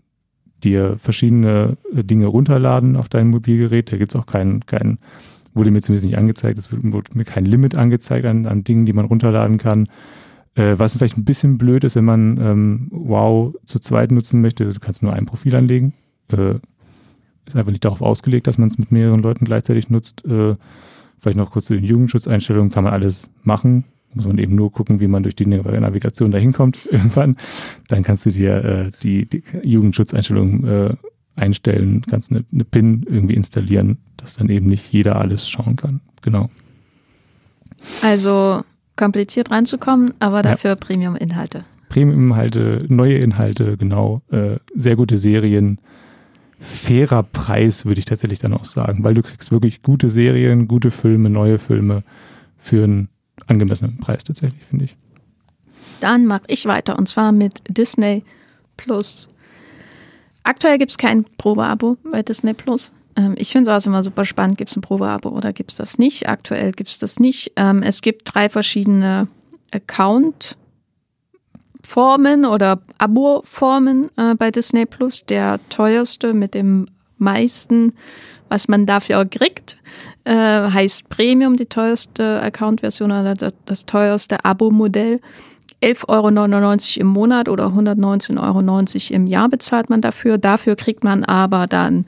dir verschiedene äh, Dinge runterladen auf dein Mobilgerät. Da gibt's auch keinen, keinen, wurde mir zumindest nicht angezeigt, es wurde mir kein Limit angezeigt an, an Dingen, die man runterladen kann. Äh, was vielleicht ein bisschen blöd ist, wenn man ähm, Wow zu zweit nutzen möchte, du kannst nur ein Profil anlegen. Äh, ist einfach nicht darauf ausgelegt, dass man es mit mehreren Leuten gleichzeitig nutzt. Äh, vielleicht noch kurz zu den Jugendschutzeinstellungen, kann man alles machen. Muss man eben nur gucken, wie man durch die Navigation dahin kommt irgendwann. Dann kannst du dir äh, die, die Jugendschutzeinstellungen äh, einstellen, kannst eine, eine PIN irgendwie installieren, dass dann eben nicht jeder alles schauen kann. Genau. Also kompliziert reinzukommen, aber dafür ja. Premium-Inhalte. Premium-Inhalte, neue Inhalte, genau. Äh, sehr gute Serien. Fairer Preis, würde ich tatsächlich dann auch sagen, weil du kriegst wirklich gute Serien, gute Filme, neue Filme für einen angemessenen Preis tatsächlich, finde ich. Dann mache ich weiter und zwar mit Disney Plus. Aktuell gibt es kein Probeabo bei Disney Plus. Ähm, ich finde sowas immer super spannend. Gibt es ein Probeabo oder gibt es das nicht? Aktuell gibt es das nicht. Ähm, es gibt drei verschiedene Account-Formen oder Abo-Formen äh, bei Disney Plus. Der teuerste mit dem meisten, was man dafür kriegt, äh, heißt Premium, die teuerste Account-Version oder das teuerste Abo-Modell. 11,99 Euro im Monat oder 119,90 Euro im Jahr bezahlt man dafür. Dafür kriegt man aber dann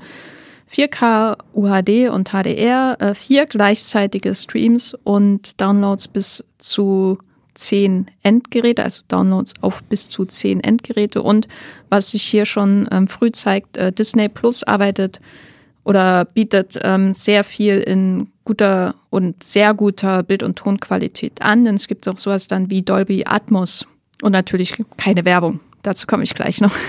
4K UHD und HDR, äh, vier gleichzeitige Streams und Downloads bis zu zehn Endgeräte, also Downloads auf bis zu zehn Endgeräte. Und was sich hier schon ähm, früh zeigt, äh, Disney Plus arbeitet oder bietet ähm, sehr viel in guter und sehr guter Bild- und Tonqualität an. Denn es gibt auch sowas dann wie Dolby Atmos und natürlich keine Werbung. Dazu komme ich gleich noch.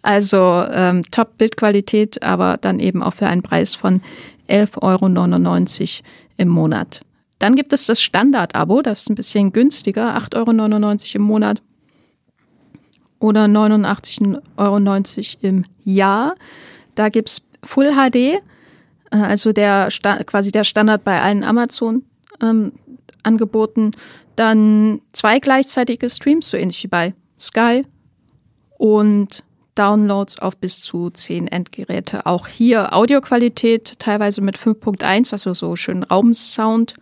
Also ähm, Top-Bildqualität, aber dann eben auch für einen Preis von 11,99 Euro im Monat. Dann gibt es das Standard-Abo, das ist ein bisschen günstiger, 8,99 Euro im Monat oder 89,90 Euro im Jahr. Da gibt es Full HD, äh, also der quasi der Standard bei allen Amazon ähm. Dann zwei gleichzeitige Streams, so ähnlich wie bei Sky und Downloads auf bis zu zehn Endgeräte. Auch hier Audioqualität, teilweise mit 5.1, also so schön Raumsound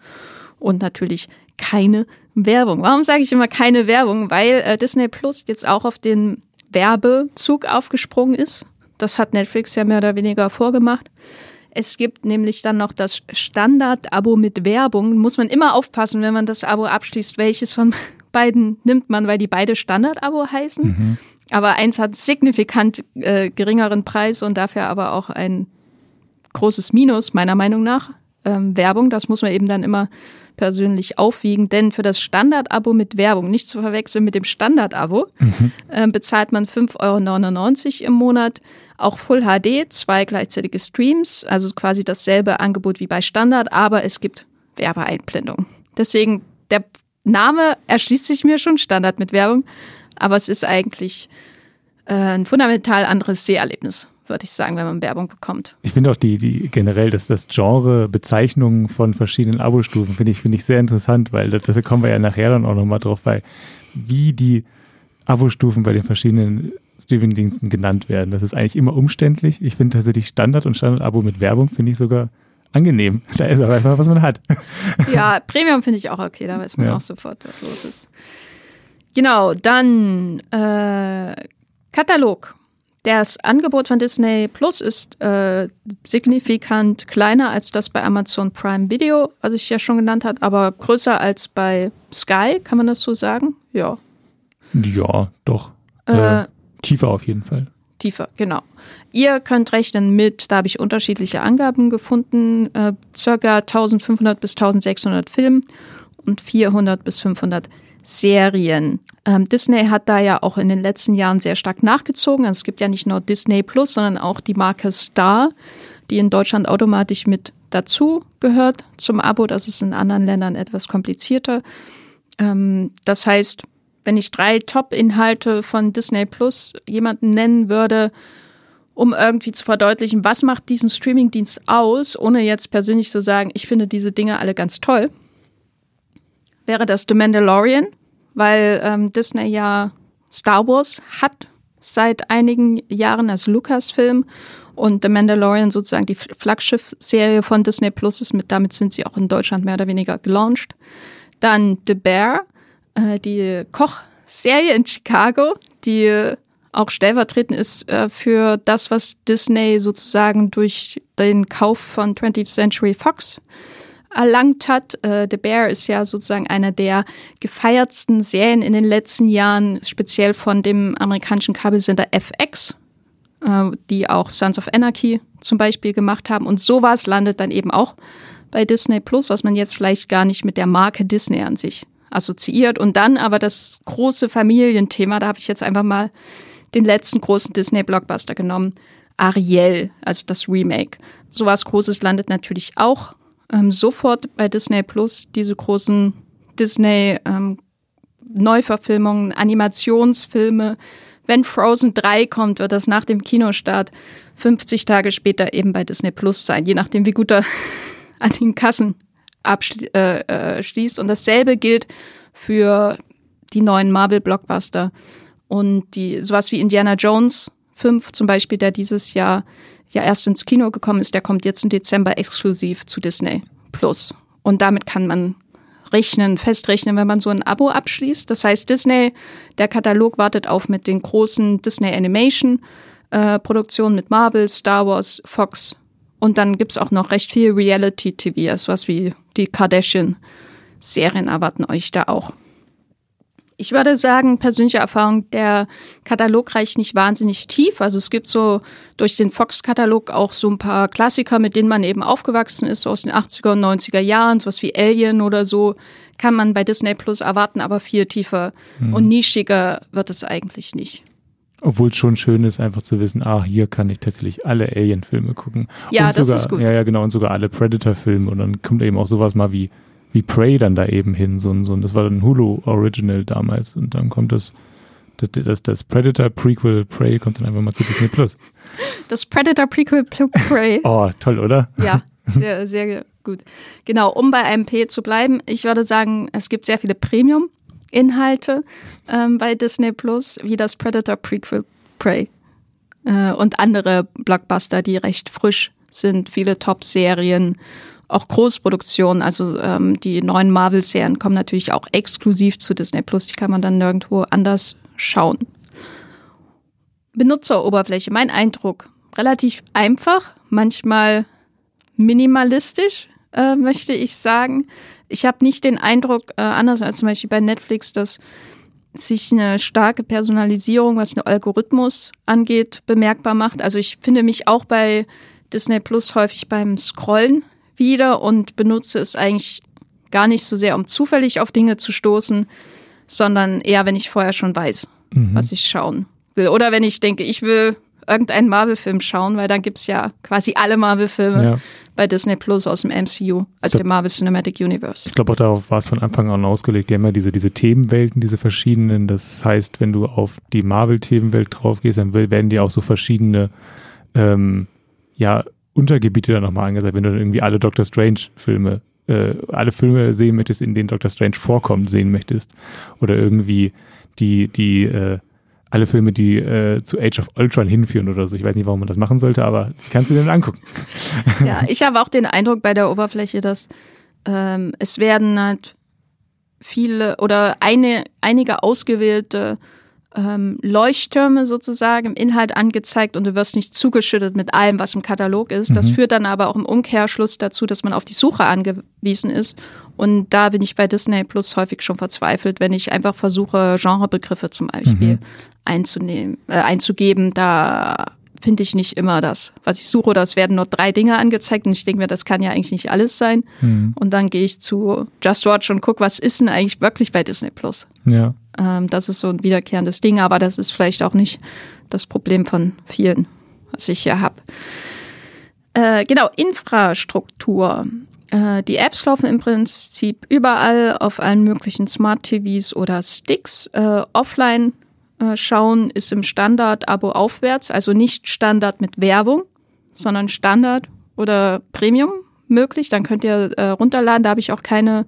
und natürlich keine Werbung. Warum sage ich immer keine Werbung? Weil äh, Disney Plus jetzt auch auf den Werbezug aufgesprungen ist. Das hat Netflix ja mehr oder weniger vorgemacht. Es gibt nämlich dann noch das Standard-Abo mit Werbung. Muss man immer aufpassen, wenn man das Abo abschließt, welches von beiden nimmt man, weil die beide Standard-Abo heißen. Mhm. Aber eins hat signifikant äh, geringeren Preis und dafür aber auch ein großes Minus, meiner Meinung nach. Ähm, Werbung, das muss man eben dann immer persönlich aufwiegen, denn für das Standard-Abo mit Werbung, nicht zu verwechseln mit dem Standard-Abo, mhm. äh, bezahlt man 5,99 Euro im Monat. Auch Full HD, zwei gleichzeitige Streams, also quasi dasselbe Angebot wie bei Standard, aber es gibt Werbeeinblendung. Deswegen, der Name erschließt sich mir schon, Standard mit Werbung, aber es ist eigentlich äh, ein fundamental anderes Seherlebnis, würde ich sagen, wenn man Werbung bekommt. Ich finde auch die, die generell, dass das Genre Bezeichnungen von verschiedenen Abo-Stufen finde ich, finde ich sehr interessant, weil da kommen wir ja nachher dann auch nochmal drauf bei, wie die Abo-Stufen bei den verschiedenen Streaming-Diensten genannt werden. Das ist eigentlich immer umständlich. Ich finde tatsächlich Standard und Standard-Abo mit Werbung finde ich sogar angenehm. Da ist aber erstmal, was man hat. Ja, Premium finde ich auch okay, da weiß man ja. auch sofort, was los ist. Genau, dann äh, Katalog. Das Angebot von Disney Plus ist äh, signifikant kleiner als das bei Amazon Prime Video, was ich ja schon genannt habe, aber größer als bei Sky, kann man das so sagen? Ja. Ja, doch. Äh, äh, tiefer auf jeden Fall. Tiefer, genau. Ihr könnt rechnen mit, da habe ich unterschiedliche Angaben gefunden, äh, circa 1500 bis 1600 Filmen und 400 bis 500 Serien. Ähm, Disney hat da ja auch in den letzten Jahren sehr stark nachgezogen. Also es gibt ja nicht nur Disney Plus, sondern auch die Marke Star, die in Deutschland automatisch mit dazu gehört zum Abo. Das ist in anderen Ländern etwas komplizierter. Ähm, das heißt, wenn ich drei Top-Inhalte von Disney Plus jemanden nennen würde, um irgendwie zu verdeutlichen, was macht diesen Streamingdienst aus, ohne jetzt persönlich zu sagen, ich finde diese Dinge alle ganz toll, wäre das The Mandalorian, weil ähm, Disney ja Star Wars hat seit einigen Jahren als Lucasfilm und The Mandalorian sozusagen die Flaggschiff-Serie von Disney Plus ist mit, damit sind sie auch in Deutschland mehr oder weniger gelauncht. Dann The Bear, äh, die Kochserie in Chicago, die auch stellvertretend ist äh, für das, was Disney sozusagen durch den Kauf von 20th Century Fox erlangt hat. Äh, The Bear ist ja sozusagen einer der gefeiertsten Serien in den letzten Jahren, speziell von dem amerikanischen Kabelsender FX, äh, die auch Sons of Anarchy zum Beispiel gemacht haben. Und sowas landet dann eben auch bei Disney Plus, was man jetzt vielleicht gar nicht mit der Marke Disney an sich assoziiert. Und dann aber das große Familienthema, da habe ich jetzt einfach mal den letzten großen Disney-Blockbuster genommen. Ariel, also das Remake. Sowas Großes landet natürlich auch ähm, sofort bei Disney Plus. Diese großen Disney ähm, Neuverfilmungen, Animationsfilme. Wenn Frozen 3 kommt, wird das nach dem Kinostart 50 Tage später eben bei Disney Plus sein, je nachdem, wie gut er an den Kassen abschließt. Äh, äh, Und dasselbe gilt für die neuen Marvel-Blockbuster und die sowas wie Indiana Jones 5 zum Beispiel, der dieses Jahr ja erst ins Kino gekommen ist, der kommt jetzt im Dezember exklusiv zu Disney Plus. Und damit kann man rechnen, festrechnen, wenn man so ein Abo abschließt. Das heißt, Disney, der Katalog wartet auf mit den großen Disney Animation äh, Produktionen mit Marvel, Star Wars, Fox. Und dann gibt's auch noch recht viel Reality-TV, also was wie die Kardashian-Serien erwarten euch da auch. Ich würde sagen, persönliche Erfahrung, der Katalog reicht nicht wahnsinnig tief. Also es gibt so durch den Fox-Katalog auch so ein paar Klassiker, mit denen man eben aufgewachsen ist, so aus den 80er und 90er Jahren, sowas wie Alien oder so, kann man bei Disney Plus erwarten, aber viel tiefer hm. und nischiger wird es eigentlich nicht. Obwohl es schon schön ist, einfach zu wissen, ah, hier kann ich tatsächlich alle Alien-Filme gucken. Ja, und das sogar, ist gut. Ja, ja, genau, und sogar alle Predator-Filme. Und dann kommt eben auch sowas mal wie wie Prey dann da eben hin. So, so, das war ein Hulu Original damals. Und dann kommt das, das, das, das Predator Prequel Prey kommt dann einfach mal zu Disney Plus. Das Predator Prequel Prey. oh, toll, oder? Ja, sehr, sehr gut. Genau, um bei MP zu bleiben, ich würde sagen, es gibt sehr viele Premium-Inhalte ähm, bei Disney Plus, wie das Predator Prequel Prey. Äh, und andere Blockbuster, die recht frisch sind, viele Top-Serien auch Großproduktionen, also ähm, die neuen Marvel-Serien kommen natürlich auch exklusiv zu Disney Plus, die kann man dann nirgendwo anders schauen. Benutzeroberfläche, mein Eindruck, relativ einfach, manchmal minimalistisch, äh, möchte ich sagen. Ich habe nicht den Eindruck, äh, anders als zum Beispiel bei Netflix, dass sich eine starke Personalisierung, was den Algorithmus angeht, bemerkbar macht. Also ich finde mich auch bei Disney Plus häufig beim Scrollen wieder und benutze es eigentlich gar nicht so sehr, um zufällig auf Dinge zu stoßen, sondern eher, wenn ich vorher schon weiß, mhm. was ich schauen will. Oder wenn ich denke, ich will irgendeinen Marvel-Film schauen, weil dann gibt's ja quasi alle Marvel-Filme ja. bei Disney Plus aus dem MCU, also dem Marvel Cinematic Universe. Ich glaube auch darauf war es von Anfang an ausgelegt. Die haben ja diese, diese Themenwelten, diese verschiedenen. Das heißt, wenn du auf die Marvel-Themenwelt drauf gehst, dann werden dir auch so verschiedene ähm, ja, Untergebiete dann nochmal angesagt, wenn du dann irgendwie alle Doctor Strange-Filme, äh, alle Filme sehen möchtest, in denen Doctor Strange vorkommt, sehen möchtest. Oder irgendwie die, die, äh, alle Filme, die äh, zu Age of Ultron hinführen oder so. Ich weiß nicht, warum man das machen sollte, aber die kannst du dir dann angucken. Ja, ich habe auch den Eindruck bei der Oberfläche, dass ähm, es werden halt viele oder eine, einige ausgewählte ähm, Leuchttürme sozusagen im Inhalt angezeigt und du wirst nicht zugeschüttet mit allem, was im Katalog ist. Das mhm. führt dann aber auch im Umkehrschluss dazu, dass man auf die Suche angewiesen ist. Und da bin ich bei Disney Plus häufig schon verzweifelt, wenn ich einfach versuche, Genrebegriffe zum Beispiel mhm. einzunehmen, äh, einzugeben. Da finde ich nicht immer das, was ich suche. Oder es werden nur drei Dinge angezeigt und ich denke mir, das kann ja eigentlich nicht alles sein. Mhm. Und dann gehe ich zu Just Watch und gucke, was ist denn eigentlich wirklich bei Disney Plus. Ja. Ähm, das ist so ein wiederkehrendes Ding, aber das ist vielleicht auch nicht das Problem von vielen, was ich hier habe. Äh, genau, Infrastruktur. Äh, die Apps laufen im Prinzip überall auf allen möglichen Smart TVs oder Sticks. Äh, offline äh, schauen ist im Standard-Abo aufwärts, also nicht Standard mit Werbung, sondern Standard oder Premium möglich. Dann könnt ihr äh, runterladen. Da habe ich auch keine,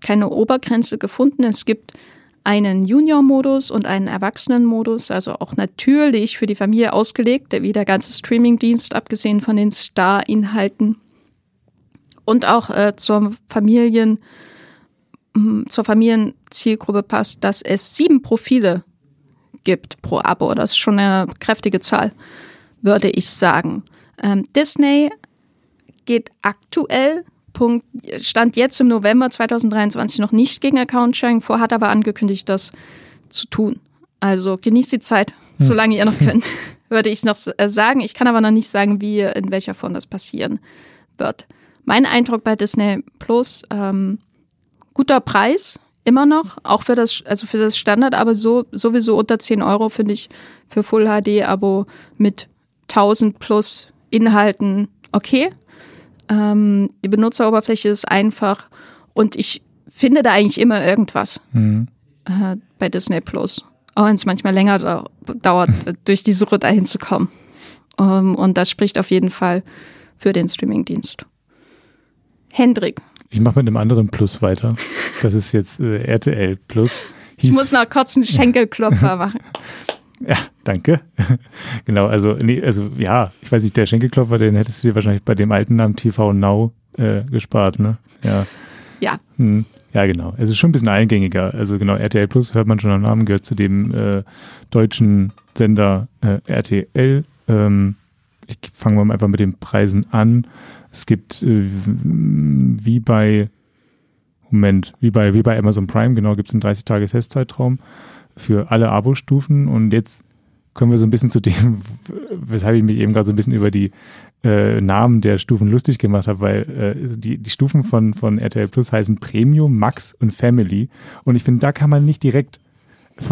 keine Obergrenze gefunden. Es gibt einen Junior-Modus und einen Erwachsenen-Modus, also auch natürlich für die Familie ausgelegt, wie der ganze Streaming-Dienst, abgesehen von den Star-Inhalten. Und auch äh, zur Familien, hm, zur Familienzielgruppe passt, dass es sieben Profile gibt pro Abo. Das ist schon eine kräftige Zahl, würde ich sagen. Ähm, Disney geht aktuell Punkt, stand jetzt im November 2023 noch nicht gegen Account-Sharing vor, hat aber angekündigt, das zu tun. Also genießt die Zeit, hm. solange ihr noch könnt, würde ich es noch äh, sagen. Ich kann aber noch nicht sagen, wie, in welcher Form das passieren wird. Mein Eindruck bei Disney Plus, ähm, guter Preis, immer noch, auch für das, also für das Standard, aber so, sowieso unter 10 Euro finde ich für Full HD Abo mit 1000 plus Inhalten okay. Ähm, die Benutzeroberfläche ist einfach und ich finde da eigentlich immer irgendwas mhm. äh, bei Disney Plus. Auch wenn es manchmal länger da dauert, durch die Suche dahin zu kommen. Ähm, und das spricht auf jeden Fall für den Streamingdienst. Hendrik. Ich mache mit einem anderen Plus weiter. Das ist jetzt äh, RTL Plus. Hieß, ich muss noch kurz einen Schenkelklopfer machen. Ja, danke. genau, also, nee, also ja, ich weiß nicht, der Schenkelklopfer, den hättest du dir wahrscheinlich bei dem alten Namen TV Now äh, gespart, ne? Ja. Ja. Hm, ja, genau. Es ist schon ein bisschen eingängiger. Also genau, RTL Plus hört man schon am Namen, gehört zu dem äh, deutschen Sender äh, RTL. Ähm, ich fange mal einfach mit den Preisen an. Es gibt äh, wie bei Moment, wie bei, wie bei Amazon Prime, genau, gibt es einen 30-Tage-Testzeitraum für alle Abo-Stufen und jetzt kommen wir so ein bisschen zu dem, weshalb ich mich eben gerade so ein bisschen über die äh, Namen der Stufen lustig gemacht habe, weil äh, die, die Stufen von, von RTL Plus heißen Premium, Max und Family und ich finde, da kann man nicht direkt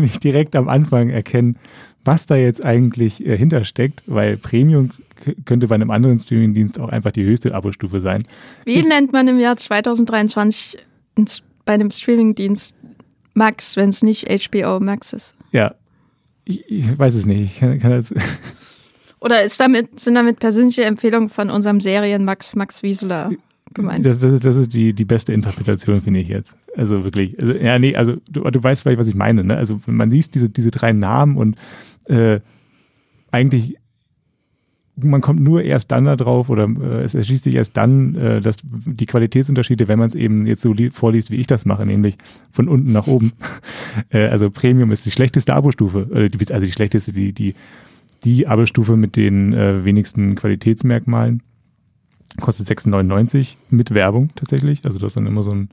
nicht direkt am Anfang erkennen, was da jetzt eigentlich äh, hintersteckt, weil Premium könnte bei einem anderen Streamingdienst auch einfach die höchste Abo-Stufe sein. Wie ich, nennt man im Jahr 2023 bei einem Streamingdienst Max, wenn es nicht HBO Max ist. Ja, ich, ich weiß es nicht. Ich kann, kann das Oder ist damit, sind damit persönliche Empfehlungen von unserem Serien Max, Max Wieseler gemeint? Das, das ist, das ist die, die beste Interpretation, finde ich jetzt. Also wirklich. Also, ja, nee, also du, du weißt vielleicht, was ich meine. Ne? Also man liest diese, diese drei Namen und äh, eigentlich man kommt nur erst dann da drauf oder äh, es erschließt sich erst dann, äh, dass die Qualitätsunterschiede, wenn man es eben jetzt so vorliest, wie ich das mache, nämlich von unten nach oben. äh, also Premium ist die schlechteste Abo-Stufe, äh, also die schlechteste, die, die, die Abo-Stufe mit den äh, wenigsten Qualitätsmerkmalen. Kostet 6,99 mit Werbung tatsächlich. Also du hast dann immer so einen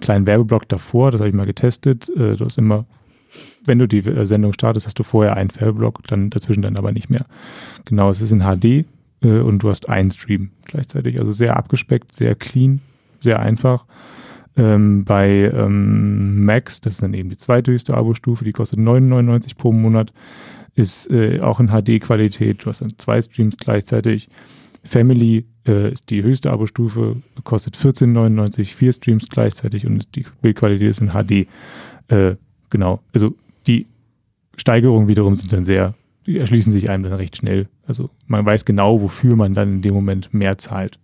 kleinen Werbeblock davor, das habe ich mal getestet. Äh, du hast immer wenn du die äh, Sendung startest, hast du vorher einen Werbeblock, dann dazwischen dann aber nicht mehr. Genau, es ist in HD äh, und du hast einen Stream gleichzeitig. Also sehr abgespeckt, sehr clean, sehr einfach. Ähm, bei ähm, Max, das ist dann eben die zweithöchste Abo-Stufe, die kostet 9,99 pro Monat, ist äh, auch in HD-Qualität. Du hast dann zwei Streams gleichzeitig. Family äh, ist die höchste Abo-Stufe, kostet 14,99, vier Streams gleichzeitig und die Bildqualität ist in HD. Äh, genau. Also die Steigerungen wiederum sind dann sehr, die erschließen sich einem dann recht schnell. Also man weiß genau, wofür man dann in dem Moment mehr zahlt.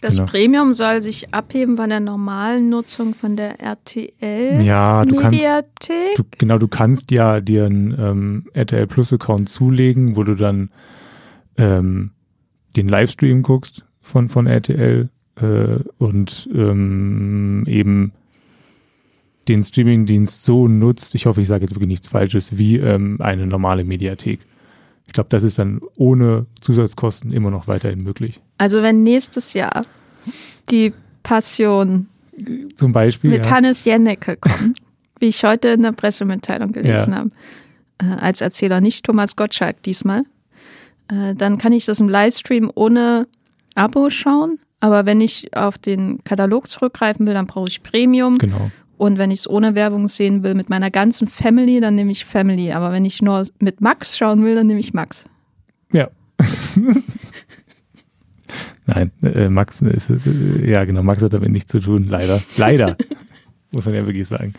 Das genau. Premium soll sich abheben von der normalen Nutzung von der RTL ja, du Mediathek. Kannst, du, genau, du kannst ja dir einen ähm, RTL Plus Account zulegen, wo du dann ähm, den Livestream guckst von, von RTL äh, und ähm, eben den Streamingdienst so nutzt, ich hoffe, ich sage jetzt wirklich nichts Falsches, wie ähm, eine normale Mediathek. Ich glaube, das ist dann ohne Zusatzkosten immer noch weiterhin möglich. Also wenn nächstes Jahr die Passion zum Beispiel mit ja. Hannes Jennecke kommt, wie ich heute in der Pressemitteilung gelesen ja. habe, äh, als Erzähler nicht Thomas Gottschalk diesmal, äh, dann kann ich das im Livestream ohne Abo schauen. Aber wenn ich auf den Katalog zurückgreifen will, dann brauche ich Premium. Genau. Und wenn ich es ohne Werbung sehen will mit meiner ganzen Family, dann nehme ich Family. Aber wenn ich nur mit Max schauen will, dann nehme ich Max. Ja. Nein, äh, Max ist, äh, ja genau, Max hat damit nichts zu tun, leider. Leider, muss man ja wirklich sagen.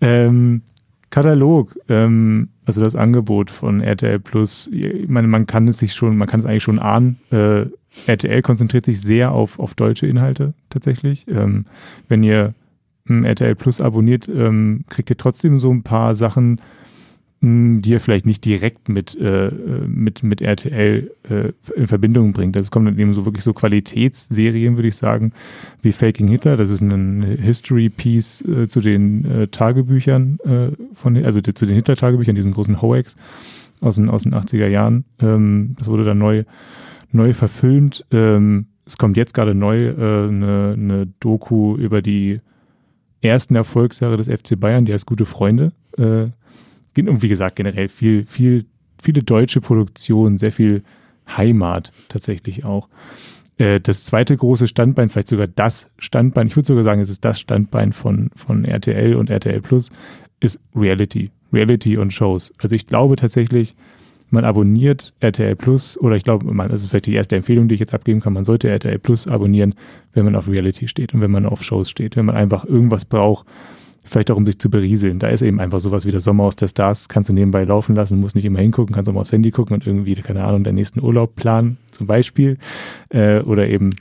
Ähm, Katalog, ähm, also das Angebot von RTL Plus, ich meine, man kann es sich schon, man kann es eigentlich schon ahnen. Äh, RTL konzentriert sich sehr auf, auf deutsche Inhalte tatsächlich. Ähm, wenn ihr RTL Plus abonniert, ähm, kriegt ihr trotzdem so ein paar Sachen, die er vielleicht nicht direkt mit, äh, mit, mit RTL äh, in Verbindung bringt. Das kommt dann eben so wirklich so Qualitätsserien, würde ich sagen, wie Faking Hitler. Das ist ein History-Piece äh, zu den äh, Tagebüchern, äh, von also zu den Hitler-Tagebüchern, diesen großen Hoax aus den, aus den 80er Jahren. Ähm, das wurde dann neu, neu verfilmt. Ähm, es kommt jetzt gerade neu äh, eine, eine Doku über die ersten Erfolgsjahre des FC Bayern, die heißt Gute Freunde. Äh, und wie gesagt, generell viel, viel, viele deutsche Produktionen, sehr viel Heimat tatsächlich auch. Äh, das zweite große Standbein, vielleicht sogar das Standbein, ich würde sogar sagen, es ist das Standbein von, von RTL und RTL Plus, ist Reality. Reality und Shows. Also ich glaube tatsächlich, man abonniert RTL Plus oder ich glaube, man, das ist vielleicht die erste Empfehlung, die ich jetzt abgeben kann, man sollte RTL Plus abonnieren, wenn man auf Reality steht und wenn man auf Shows steht, wenn man einfach irgendwas braucht, vielleicht auch um sich zu berieseln. Da ist eben einfach sowas wie der Sommer aus der Stars, kannst du nebenbei laufen lassen, musst nicht immer hingucken, kannst auch mal aufs Handy gucken und irgendwie, keine Ahnung, deinen nächsten Urlaub planen, zum Beispiel. Äh, oder eben.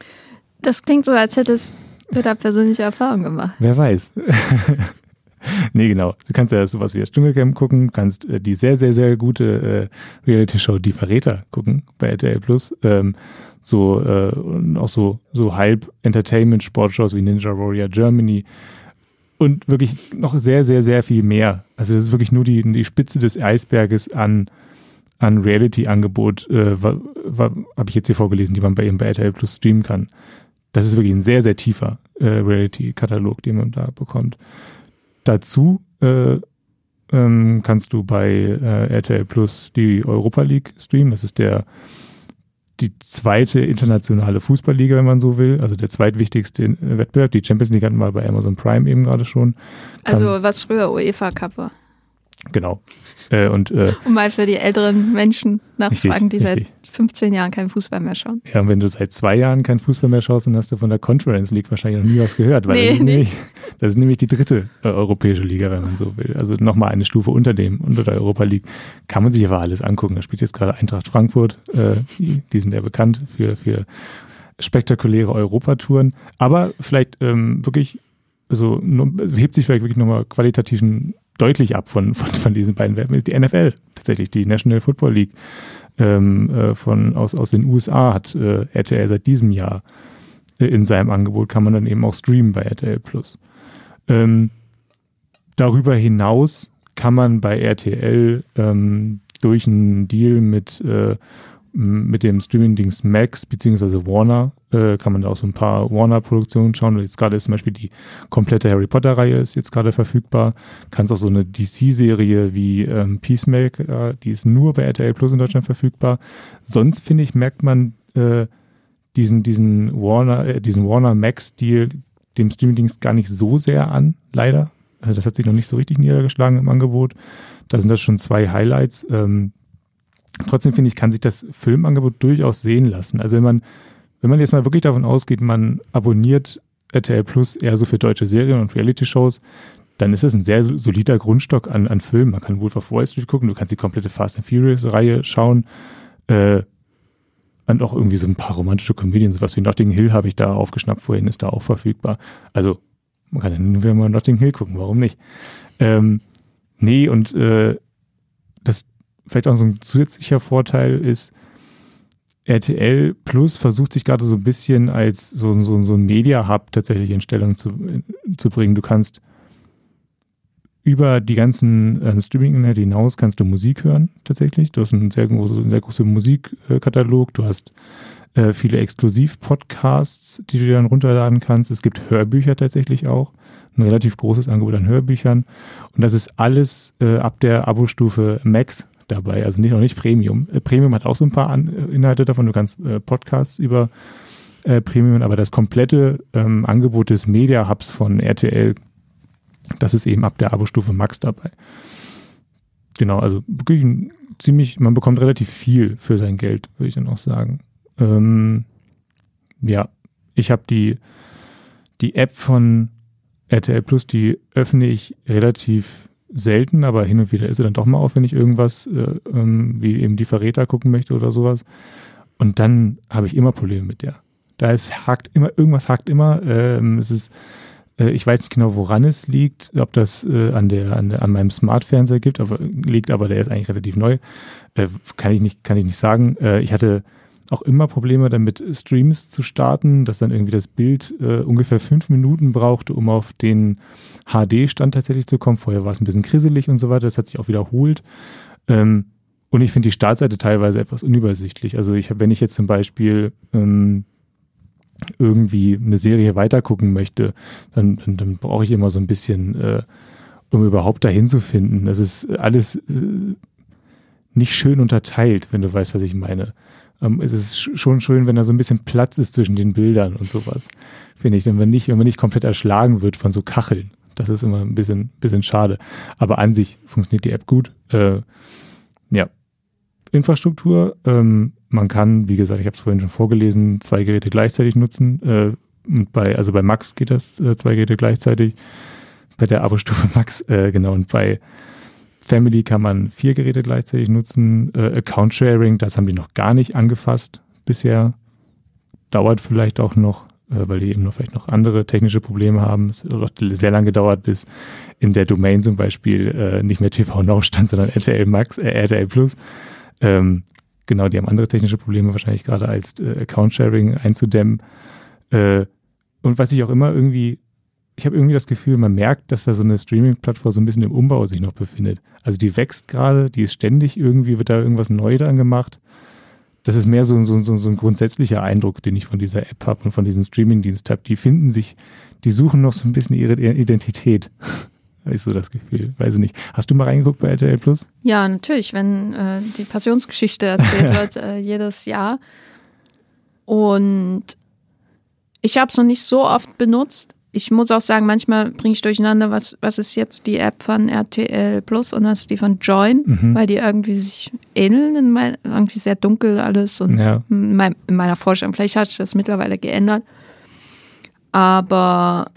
Das klingt so, als hättest du da persönliche Erfahrungen gemacht. Wer weiß. nee, genau. Du kannst ja sowas wie das Dschungelcamp gucken, kannst äh, die sehr, sehr, sehr gute äh, Reality-Show Die Verräter gucken bei RTL Plus. Ähm, so äh, auch so, so halb Entertainment-Sportshows wie Ninja Warrior Germany und wirklich noch sehr, sehr, sehr viel mehr. Also das ist wirklich nur die, die Spitze des Eisberges an, an Reality-Angebot, äh, habe ich jetzt hier vorgelesen, die man bei eben bei RTL Plus streamen kann. Das ist wirklich ein sehr, sehr tiefer äh, Reality-Katalog, den man da bekommt. Dazu äh, ähm, kannst du bei äh, RTL Plus die Europa League streamen. Das ist der die zweite internationale Fußballliga, wenn man so will, also der zweitwichtigste Wettbewerb. Die Champions League hatten wir bei Amazon Prime eben gerade schon. Kann also was früher UEFA Cup war. Genau. Äh, und, äh, um mal für die älteren Menschen nachzufragen, die richtig. Seit 15 Jahren keinen Fußball mehr schauen. Ja, und wenn du seit zwei Jahren keinen Fußball mehr schaust, dann hast du von der Conference League wahrscheinlich noch nie was gehört. Weil nee, das, ist nee. nämlich, das ist nämlich die dritte äh, europäische Liga, wenn man so will. Also nochmal eine Stufe unter dem, unter der Europa League. Kann man sich aber alles angucken. Da spielt jetzt gerade Eintracht Frankfurt. Äh, die, sind ja bekannt für, für spektakuläre Europatouren. Aber vielleicht ähm, wirklich, also hebt sich vielleicht wirklich nochmal qualitativen deutlich ab von, von, von diesen beiden Wettbewerben. Die NFL tatsächlich, die National Football League ähm, äh, von, aus, aus den USA hat äh, RTL seit diesem Jahr äh, in seinem Angebot, kann man dann eben auch streamen bei RTL Plus. Ähm, darüber hinaus kann man bei RTL ähm, durch einen Deal mit äh, mit dem Streaming-Dings Max beziehungsweise Warner äh, kann man da auch so ein paar Warner-Produktionen schauen. Jetzt gerade ist zum Beispiel die komplette Harry Potter-Reihe ist jetzt gerade verfügbar. Kannst auch so eine DC-Serie wie ähm, Peacemaker, die ist nur bei RTL Plus in Deutschland verfügbar. Sonst finde ich merkt man äh, diesen diesen Warner äh, diesen Warner Max-Deal dem Streaming-Dings gar nicht so sehr an, leider. Also das hat sich noch nicht so richtig niedergeschlagen im Angebot. Da sind das schon zwei Highlights. Ähm, Trotzdem finde ich, kann sich das Filmangebot durchaus sehen lassen. Also wenn man, wenn man jetzt mal wirklich davon ausgeht, man abonniert RTL Plus eher so für deutsche Serien und Reality-Shows, dann ist es ein sehr solider Grundstock an, an Filmen. Man kann Wolf of Wall Street gucken, du kannst die komplette Fast and Furious-Reihe schauen. Äh, und auch irgendwie so ein paar romantische Komödien, sowas wie Notting Hill habe ich da aufgeschnappt vorhin, ist da auch verfügbar. Also man kann dann wieder mal Notting Hill gucken, warum nicht? Ähm, nee, und äh, vielleicht auch so ein zusätzlicher Vorteil ist, RTL Plus versucht sich gerade so ein bisschen als so, so, so ein Media-Hub tatsächlich in Stellung zu, zu bringen. Du kannst über die ganzen äh, Streaming-Inhalte hinaus kannst du Musik hören, tatsächlich. Du hast einen sehr, großen, sehr großen Musikkatalog. Du hast äh, viele Exklusiv-Podcasts, die du dann runterladen kannst. Es gibt Hörbücher tatsächlich auch. Ein relativ großes Angebot an Hörbüchern. Und das ist alles äh, ab der Abo-Stufe Max dabei, also nicht noch nicht Premium. Äh, Premium hat auch so ein paar An äh, Inhalte davon, du kannst äh, Podcasts über äh, Premium, aber das komplette ähm, Angebot des Media Hubs von RTL, das ist eben ab der Abo-Stufe Max dabei. Genau, also wirklich ein ziemlich, man bekommt relativ viel für sein Geld, würde ich dann auch sagen. Ähm, ja, ich habe die, die App von RTL Plus, die öffne ich relativ selten, aber hin und wieder ist sie dann doch mal auf, wenn ich irgendwas äh, ähm, wie eben die Verräter gucken möchte oder sowas. Und dann habe ich immer Probleme mit der. Da ist hakt immer, irgendwas hakt immer. Ähm, es ist, äh, ich weiß nicht genau, woran es liegt, ob das äh, an der, an der, an meinem Smart-Fernseher gibt, aber liegt, aber der ist eigentlich relativ neu. Äh, kann ich nicht, kann ich nicht sagen. Äh, ich hatte auch immer Probleme damit, Streams zu starten, dass dann irgendwie das Bild äh, ungefähr fünf Minuten brauchte, um auf den HD-Stand tatsächlich zu kommen. Vorher war es ein bisschen krisselig und so weiter. Das hat sich auch wiederholt. Ähm, und ich finde die Startseite teilweise etwas unübersichtlich. Also ich habe, wenn ich jetzt zum Beispiel ähm, irgendwie eine Serie weitergucken möchte, dann, dann, dann brauche ich immer so ein bisschen, äh, um überhaupt dahin zu finden. Das ist alles äh, nicht schön unterteilt, wenn du weißt, was ich meine. Ähm, es ist schon schön, wenn da so ein bisschen Platz ist zwischen den Bildern und sowas, finde ich. Denn wenn nicht, wenn man nicht komplett erschlagen wird von so Kacheln, das ist immer ein bisschen, bisschen schade. Aber an sich funktioniert die App gut. Äh, ja. Infrastruktur, ähm, man kann, wie gesagt, ich habe es vorhin schon vorgelesen, zwei Geräte gleichzeitig nutzen. Äh, und bei, also bei Max geht das äh, zwei Geräte gleichzeitig. Bei der Abo-Stufe Max, äh, genau, und bei Family kann man vier Geräte gleichzeitig nutzen. Äh, Account Sharing, das haben die noch gar nicht angefasst bisher. Dauert vielleicht auch noch, äh, weil die eben noch vielleicht noch andere technische Probleme haben. Es hat auch sehr lange gedauert, bis in der Domain zum Beispiel äh, nicht mehr TV Now stand, sondern RTL Max, äh, RTL Plus. Ähm, genau, die haben andere technische Probleme wahrscheinlich gerade als äh, Account Sharing einzudämmen. Äh, und was ich auch immer irgendwie ich habe irgendwie das Gefühl, man merkt, dass da so eine Streaming-Plattform so ein bisschen im Umbau sich noch befindet. Also die wächst gerade, die ist ständig irgendwie, wird da irgendwas neu dran gemacht. Das ist mehr so, so, so, so ein grundsätzlicher Eindruck, den ich von dieser App habe und von diesem Streaming-Dienst habe. Die finden sich, die suchen noch so ein bisschen ihre Identität. habe ich so das Gefühl. Weiß ich nicht. Hast du mal reingeguckt bei RTL Plus? Ja, natürlich, wenn äh, die Passionsgeschichte erzählt wird, äh, jedes Jahr. Und ich habe es noch nicht so oft benutzt ich muss auch sagen, manchmal bringe ich durcheinander, was, was ist jetzt die App von RTL Plus und was ist die von Join, mhm. weil die irgendwie sich ähneln, in mein, irgendwie sehr dunkel alles und ja. in, mein, in, meiner Vorstellung. Vielleicht hat sich das mittlerweile geändert. Aber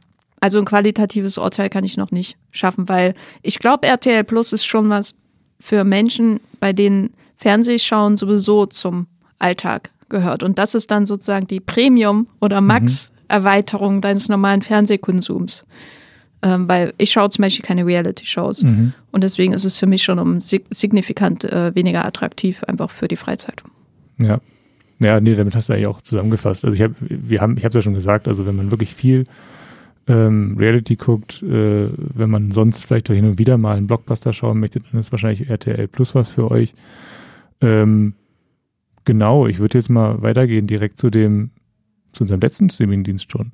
also ein qualitatives Urteil kann ich noch nicht schaffen, weil ich glaube, RTL Plus ist schon was für Menschen, bei denen Fernsehschauen sowieso zum Alltag gehört. Und das ist dann sozusagen die Premium- oder. Max- mhm Erweiterung deines normalen Fernsehkonsums. Ähm, weil ich schaue zum Beispiel keine Reality-Shows. Mhm. Und deswegen ist es für mich schon um signifikant äh, weniger attraktiv, einfach für die Freizeit. Ja. Ja, nee, damit hast du eigentlich auch zusammengefasst. Also ich habe, wir haben, ich habe ja schon gesagt, also wenn man wirklich viel ähm, Reality guckt, äh, wenn man sonst vielleicht hin und wieder mal einen Blockbuster schauen möchte, dann ist wahrscheinlich RTL Plus was für euch. Ähm, genau, ich würde jetzt mal weitergehen direkt zu dem zu unserem letzten Streamingdienst schon.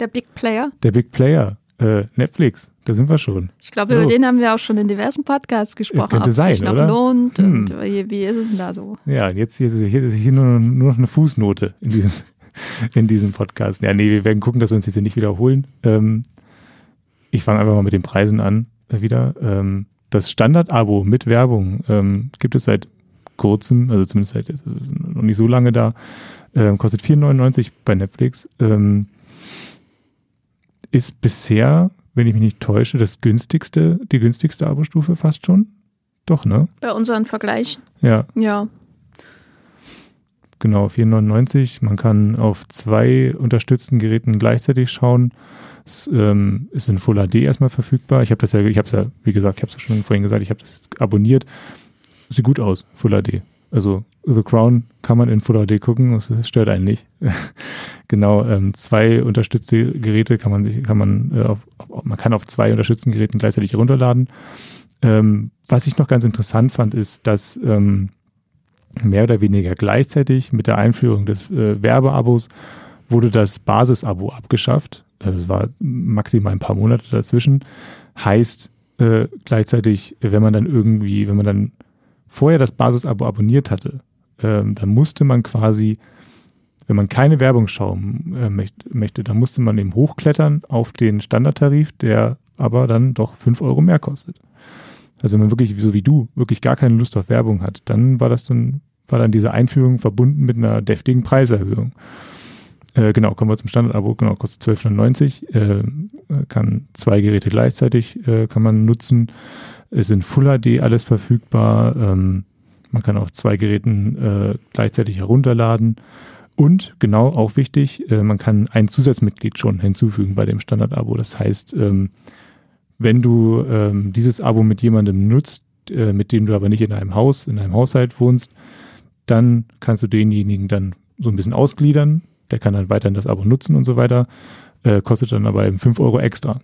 Der Big Player? Der Big Player. Äh, Netflix, da sind wir schon. Ich glaube, so. über den haben wir auch schon in diversen Podcasts gesprochen. Es könnte sein, es sich oder? noch lohnt hm. und wie, wie, ist es denn da so? Ja, jetzt hier, hier ist hier nur, nur noch eine Fußnote in diesem, in diesem Podcast. Ja, nee, wir werden gucken, dass wir uns jetzt hier nicht wiederholen. Ähm, ich fange einfach mal mit den Preisen an äh, wieder. Ähm, das Standard-Abo mit Werbung ähm, gibt es seit kurzem, also zumindest seit noch nicht so lange da, ähm, kostet 4,99 bei Netflix. Ähm, ist bisher, wenn ich mich nicht täusche, das günstigste, die günstigste Abo-Stufe fast schon. Doch, ne? Bei unseren Vergleichen. Ja. Ja. Genau, 4,99. Man kann auf zwei unterstützten Geräten gleichzeitig schauen. Es ähm, ist in Full HD erstmal verfügbar. Ich habe das ja, ich habe es ja, wie gesagt, ich habe es ja schon vorhin gesagt, ich habe das abonniert. Sieht gut aus, Full HD. Also The Crown kann man in Full HD gucken, das stört einen nicht. genau, ähm, zwei unterstützte Geräte kann man sich, kann man äh, auf, man kann auf zwei unterstützten Geräten gleichzeitig herunterladen. Ähm, was ich noch ganz interessant fand, ist, dass ähm, mehr oder weniger gleichzeitig mit der Einführung des äh, Werbeabos wurde das Basisabo abgeschafft. Äh, es war maximal ein paar Monate dazwischen. Heißt äh, gleichzeitig, wenn man dann irgendwie, wenn man dann vorher das Basisabo abonniert hatte, ähm, dann musste man quasi, wenn man keine Werbung schauen äh, möchte, dann musste man eben hochklettern auf den Standardtarif, der aber dann doch 5 Euro mehr kostet. Also wenn man wirklich, so wie du, wirklich gar keine Lust auf Werbung hat, dann war das dann, war dann diese Einführung verbunden mit einer deftigen Preiserhöhung. Äh, genau, kommen wir zum Standard-Abo. Genau, kostet 12,99. Äh, kann zwei Geräte gleichzeitig äh, kann man nutzen. Es sind Full HD alles verfügbar. Ähm, man kann auf zwei Geräten äh, gleichzeitig herunterladen. Und genau, auch wichtig, äh, man kann ein Zusatzmitglied schon hinzufügen bei dem Standard-Abo. Das heißt, ähm, wenn du ähm, dieses Abo mit jemandem nutzt, äh, mit dem du aber nicht in einem Haus, in einem Haushalt wohnst, dann kannst du denjenigen dann so ein bisschen ausgliedern. Der kann dann weiterhin das Abo nutzen und so weiter. Äh, kostet dann aber eben 5 Euro extra.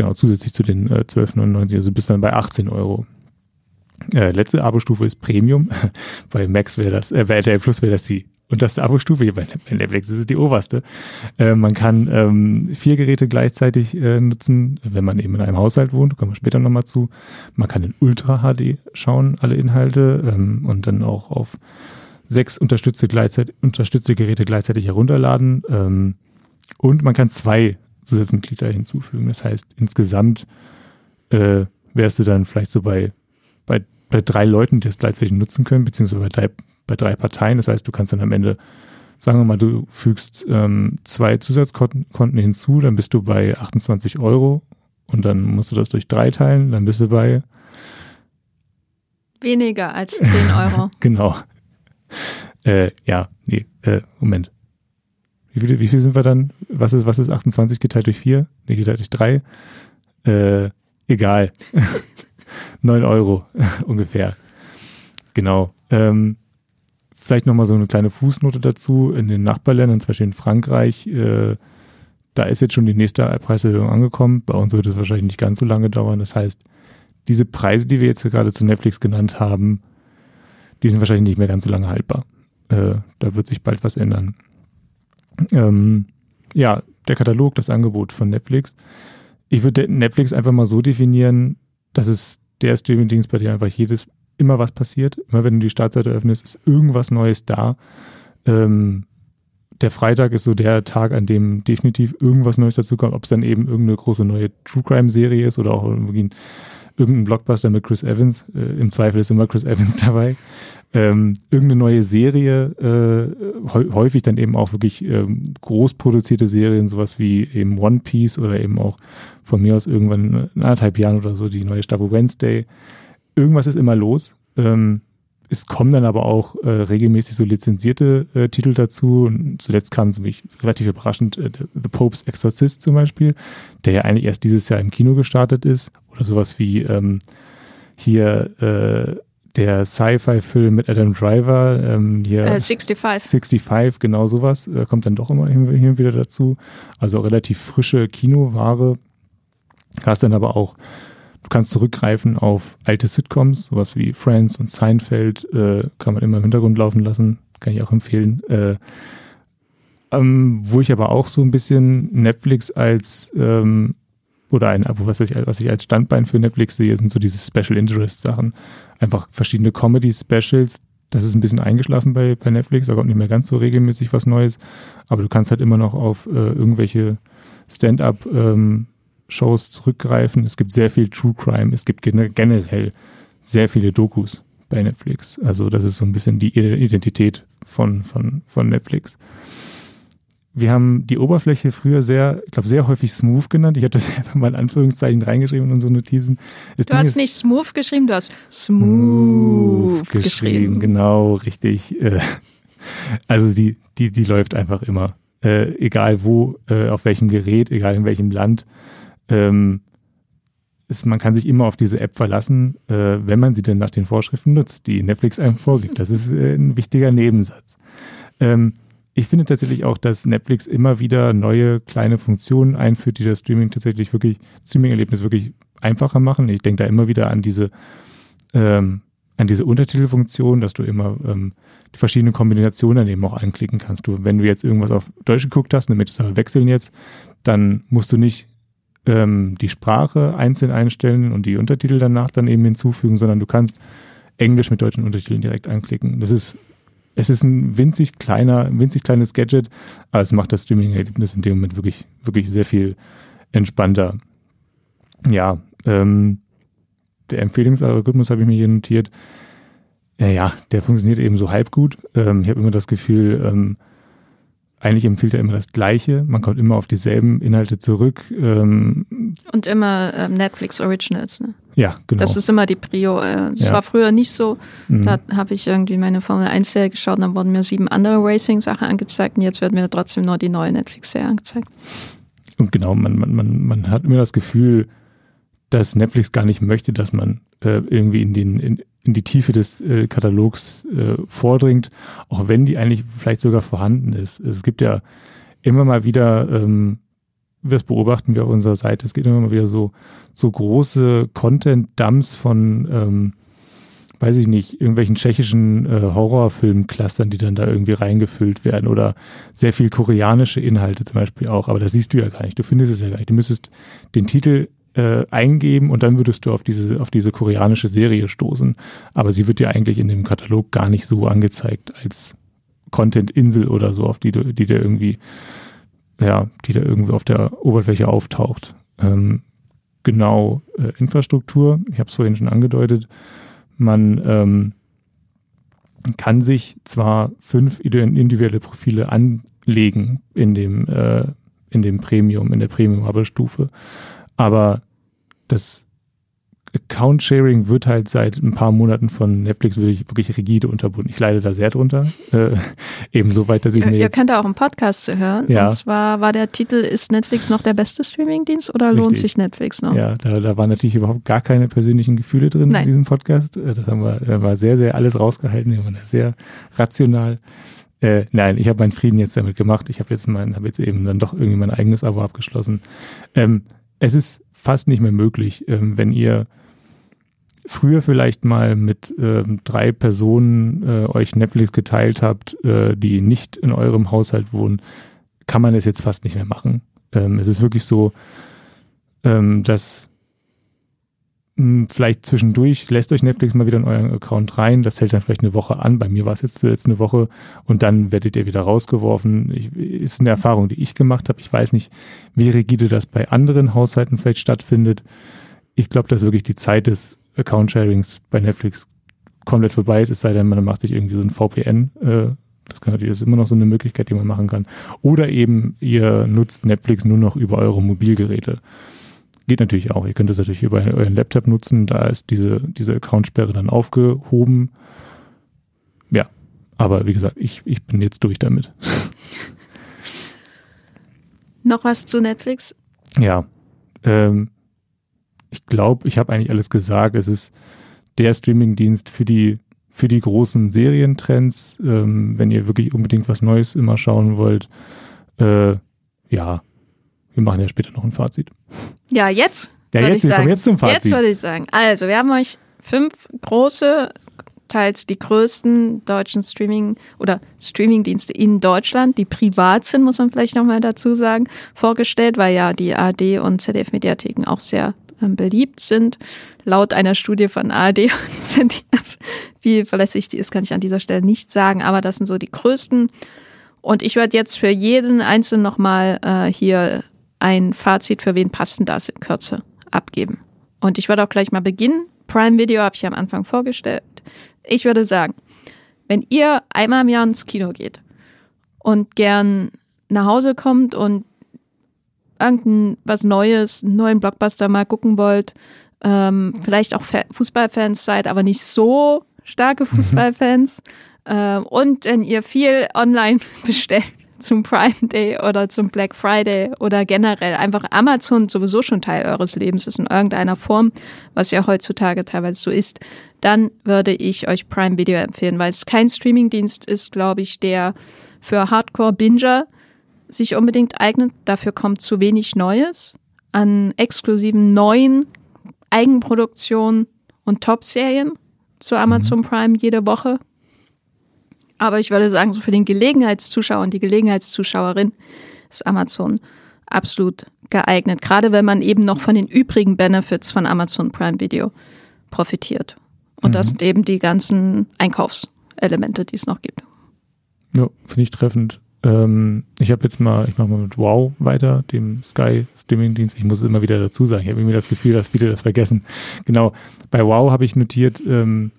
Genau, zusätzlich zu den äh, 12,99, also bist dann bei 18 Euro. Äh, letzte Abo-Stufe ist Premium. bei Max wäre das, äh, bei RTL Plus wäre das die unterste Abo-Stufe. Bei Netflix ist es die oberste. Äh, man kann ähm, vier Geräte gleichzeitig äh, nutzen, wenn man eben in einem Haushalt wohnt. Kommen wir später nochmal zu. Man kann in Ultra HD schauen, alle Inhalte ähm, und dann auch auf sechs unterstützte, gleichzeitig, unterstützte Geräte gleichzeitig herunterladen. Ähm, und man kann zwei Zusatzmitglieder hinzufügen. Das heißt, insgesamt äh, wärst du dann vielleicht so bei, bei, bei drei Leuten, die das gleichzeitig nutzen können, beziehungsweise bei drei, bei drei Parteien. Das heißt, du kannst dann am Ende, sagen wir mal, du fügst ähm, zwei Zusatzkonten hinzu, dann bist du bei 28 Euro und dann musst du das durch drei teilen, dann bist du bei weniger als 10 Euro. genau. Äh, ja, nee, äh, Moment. Wie viel, wie viel sind wir dann? Was ist, was ist 28 geteilt durch 4? Nee, geteilt durch 3. Äh, egal. 9 Euro ungefähr. Genau. Ähm, vielleicht nochmal so eine kleine Fußnote dazu. In den Nachbarländern, zum Beispiel in Frankreich, äh, da ist jetzt schon die nächste Preiserhöhung angekommen. Bei uns wird es wahrscheinlich nicht ganz so lange dauern. Das heißt, diese Preise, die wir jetzt gerade zu Netflix genannt haben, die sind wahrscheinlich nicht mehr ganz so lange haltbar. Äh, da wird sich bald was ändern. Ähm, ja, der Katalog, das Angebot von Netflix. Ich würde Netflix einfach mal so definieren, dass es der Streaming-Dienst, bei dem einfach jedes, immer was passiert. Immer wenn du die Startseite öffnest, ist irgendwas Neues da. Ähm, der Freitag ist so der Tag, an dem definitiv irgendwas Neues dazu kommt, ob es dann eben irgendeine große neue True Crime Serie ist oder auch irgendwie ein, irgendein Blockbuster mit Chris Evans. Äh, Im Zweifel ist immer Chris Evans dabei ähm, irgendeine neue Serie, äh, häufig dann eben auch wirklich ähm, groß produzierte Serien, sowas wie eben One Piece oder eben auch von mir aus irgendwann in anderthalb Jahren oder so die neue Staffel Wednesday. Irgendwas ist immer los. Ähm, es kommen dann aber auch äh, regelmäßig so lizenzierte äh, Titel dazu. Und zuletzt kam mich relativ überraschend äh, The Pope's Exorcist zum Beispiel, der ja eigentlich erst dieses Jahr im Kino gestartet ist. Oder sowas wie ähm, hier äh, der Sci-Fi-Film mit Adam Driver, ähm, hier äh, 65. 65, genau sowas, äh, kommt dann doch immer hin, hin wieder dazu. Also relativ frische Kinoware. Hast dann aber auch, du kannst zurückgreifen auf alte Sitcoms, sowas wie Friends und Seinfeld, äh, kann man immer im Hintergrund laufen lassen, kann ich auch empfehlen. Äh, ähm, wo ich aber auch so ein bisschen Netflix als ähm, oder ein was ich, was ich als Standbein für Netflix sehe, sind so diese Special Interest Sachen. Einfach verschiedene Comedy Specials. Das ist ein bisschen eingeschlafen bei, bei Netflix, da kommt nicht mehr ganz so regelmäßig was Neues. Aber du kannst halt immer noch auf äh, irgendwelche Stand-up ähm, Shows zurückgreifen. Es gibt sehr viel True Crime. Es gibt generell sehr viele Dokus bei Netflix. Also das ist so ein bisschen die Identität von, von, von Netflix wir haben die Oberfläche früher sehr, ich glaube, sehr häufig smooth genannt. Ich habe das einfach mal in Anführungszeichen reingeschrieben in unsere Notizen. Das du Ding hast nicht smooth geschrieben, du hast smooth, geschrieben. geschrieben. Genau, richtig. Äh, also die, die, die läuft einfach immer. Äh, egal wo, äh, auf welchem Gerät, egal in welchem Land. Ähm, ist, man kann sich immer auf diese App verlassen, äh, wenn man sie denn nach den Vorschriften nutzt, die Netflix einem vorgibt. Das ist äh, ein wichtiger Nebensatz. Ähm, ich finde tatsächlich auch, dass Netflix immer wieder neue kleine Funktionen einführt, die das Streaming tatsächlich wirklich, Streaming-Erlebnis wirklich einfacher machen. Ich denke da immer wieder an diese, ähm, an diese Untertitelfunktion, dass du immer ähm, die verschiedenen Kombinationen eben auch anklicken kannst. Du, wenn du jetzt irgendwas auf Deutsch geguckt hast, damit es aber wechseln jetzt, dann musst du nicht ähm, die Sprache einzeln einstellen und die Untertitel danach dann eben hinzufügen, sondern du kannst Englisch mit deutschen Untertiteln direkt anklicken. Das ist es ist ein winzig kleiner, winzig kleines Gadget, aber es macht das Streaming-Erlebnis in dem Moment wirklich, wirklich sehr viel entspannter. Ja, ähm, der Empfehlungsalgorithmus habe ich mir hier notiert. Ja, ja, der funktioniert eben so halb gut. Ähm, ich habe immer das Gefühl, ähm, eigentlich empfiehlt er immer das Gleiche. Man kommt immer auf dieselben Inhalte zurück. Ähm, Und immer ähm, Netflix Originals, ne? ja, genau. Das ist immer die Prio. Äh, das Ja. war früher nicht so. Mhm. Da habe ich irgendwie meine Formel 1 Serie geschaut und dann wurden mir sieben andere Racing-Sachen angezeigt und jetzt wird mir trotzdem nur die neue Netflix-Serie angezeigt. Und genau, man, man, man, man hat immer das Gefühl, dass Netflix gar nicht möchte, dass man äh, irgendwie in, den, in, in die Tiefe des äh, Katalogs äh, vordringt, auch wenn die eigentlich vielleicht sogar vorhanden ist. Es gibt ja immer mal wieder, ähm, das beobachten wir auf unserer Seite, es gibt immer mal wieder so, so große Content-Dumps von, ähm, weiß ich nicht, irgendwelchen tschechischen äh, Horrorfilm-Clustern, die dann da irgendwie reingefüllt werden oder sehr viel koreanische Inhalte zum Beispiel auch, aber das siehst du ja gar nicht, du findest es ja gar nicht. Du müsstest den Titel äh, eingeben und dann würdest du auf diese, auf diese koreanische Serie stoßen, aber sie wird dir eigentlich in dem Katalog gar nicht so angezeigt als Content-Insel oder so, auf die du, die dir irgendwie, ja, die da irgendwie auf der Oberfläche auftaucht. Ähm, genau, äh, Infrastruktur, ich habe es vorhin schon angedeutet, man ähm, kann sich zwar fünf individuelle Profile anlegen in dem, äh, in dem Premium, in der Premium-Abo-Stufe, aber das Account-Sharing wird halt seit ein paar Monaten von Netflix wirklich, wirklich rigide unterbunden. Ich leide da sehr drunter. Äh, eben so weit, dass ich Ihr, mir ihr jetzt könnt da auch einen Podcast zu hören. Ja. Und zwar war der Titel, ist Netflix noch der beste Streamingdienst oder lohnt Richtig. sich Netflix noch? Ja, da, da waren natürlich überhaupt gar keine persönlichen Gefühle drin Nein. in diesem Podcast. Äh, Das haben wir, da war sehr, sehr alles rausgehalten. Wir waren da sehr rational. Äh, nein, ich habe meinen Frieden jetzt damit gemacht. Ich habe jetzt mein, habe jetzt eben dann doch irgendwie mein eigenes Abo abgeschlossen. Ähm, es ist fast nicht mehr möglich, ähm, wenn ihr früher vielleicht mal mit ähm, drei Personen äh, euch Netflix geteilt habt, äh, die nicht in eurem Haushalt wohnen, kann man es jetzt fast nicht mehr machen. Ähm, es ist wirklich so, ähm, dass vielleicht zwischendurch lässt euch Netflix mal wieder in euren Account rein. Das hält dann vielleicht eine Woche an. Bei mir war es jetzt zuletzt eine Woche und dann werdet ihr wieder rausgeworfen. Ich, ist eine Erfahrung, die ich gemacht habe. Ich weiß nicht, wie rigide das bei anderen Haushalten vielleicht stattfindet. Ich glaube, dass wirklich die Zeit des Account-Sharings bei Netflix komplett vorbei ist, es sei denn, man macht sich irgendwie so ein VPN. Äh, das kann natürlich das ist immer noch so eine Möglichkeit, die man machen kann. Oder eben ihr nutzt Netflix nur noch über eure Mobilgeräte. Geht natürlich auch. Ihr könnt das natürlich über euren Laptop nutzen. Da ist diese, diese Accountsperre dann aufgehoben. Ja, aber wie gesagt, ich, ich bin jetzt durch damit. Noch was zu Netflix? Ja, ähm, ich glaube, ich habe eigentlich alles gesagt. Es ist der Streamingdienst für die für die großen Serientrends. Ähm, wenn ihr wirklich unbedingt was Neues immer schauen wollt, äh, ja, wir machen ja später noch ein Fazit. Ja, jetzt. Ja, jetzt, ich wir kommen sagen. jetzt zum Fazit. Jetzt würde ich sagen. Also, wir haben euch fünf große, teils die größten deutschen Streaming- oder Streamingdienste in Deutschland, die privat sind, muss man vielleicht nochmal dazu sagen, vorgestellt, weil ja die ARD und ZDF-Mediatheken auch sehr ähm, beliebt sind. Laut einer Studie von ARD und ZDF, wie verlässlich die ist, kann ich an dieser Stelle nicht sagen, aber das sind so die größten. Und ich werde jetzt für jeden Einzelnen nochmal äh, hier ein Fazit, für wen passt denn das in Kürze abgeben. Und ich würde auch gleich mal beginnen. Prime Video habe ich am Anfang vorgestellt. Ich würde sagen, wenn ihr einmal im Jahr ins Kino geht und gern nach Hause kommt und irgendein was Neues, einen neuen Blockbuster mal gucken wollt, ähm, vielleicht auch Fa- Fußballfans seid, aber nicht so starke Fußballfans. ähm, und wenn ihr viel online bestellt zum Prime Day oder zum Black Friday oder generell einfach Amazon sowieso schon Teil eures Lebens ist in irgendeiner Form, was ja heutzutage teilweise so ist, dann würde ich euch Prime Video empfehlen, weil es kein Streamingdienst ist, glaube ich, der für Hardcore-Binger sich unbedingt eignet. Dafür kommt zu wenig Neues an exklusiven neuen Eigenproduktionen und Top-Serien zu Amazon Prime jede Woche. Aber ich würde sagen, so für den Gelegenheitszuschauer und die Gelegenheitszuschauerin ist Amazon absolut geeignet. Gerade wenn man eben noch von den übrigen Benefits von Amazon Prime Video profitiert. Und das sind eben die ganzen Einkaufselemente, die es noch gibt. Ja, finde ich treffend. Ähm, ich habe jetzt mal, ich mache mal mit Wow weiter, dem Sky Streaming-Dienst. Ich muss es immer wieder dazu sagen. Ich habe irgendwie das Gefühl, dass viele das vergessen. Genau. Bei Wow habe ich notiert, ähm,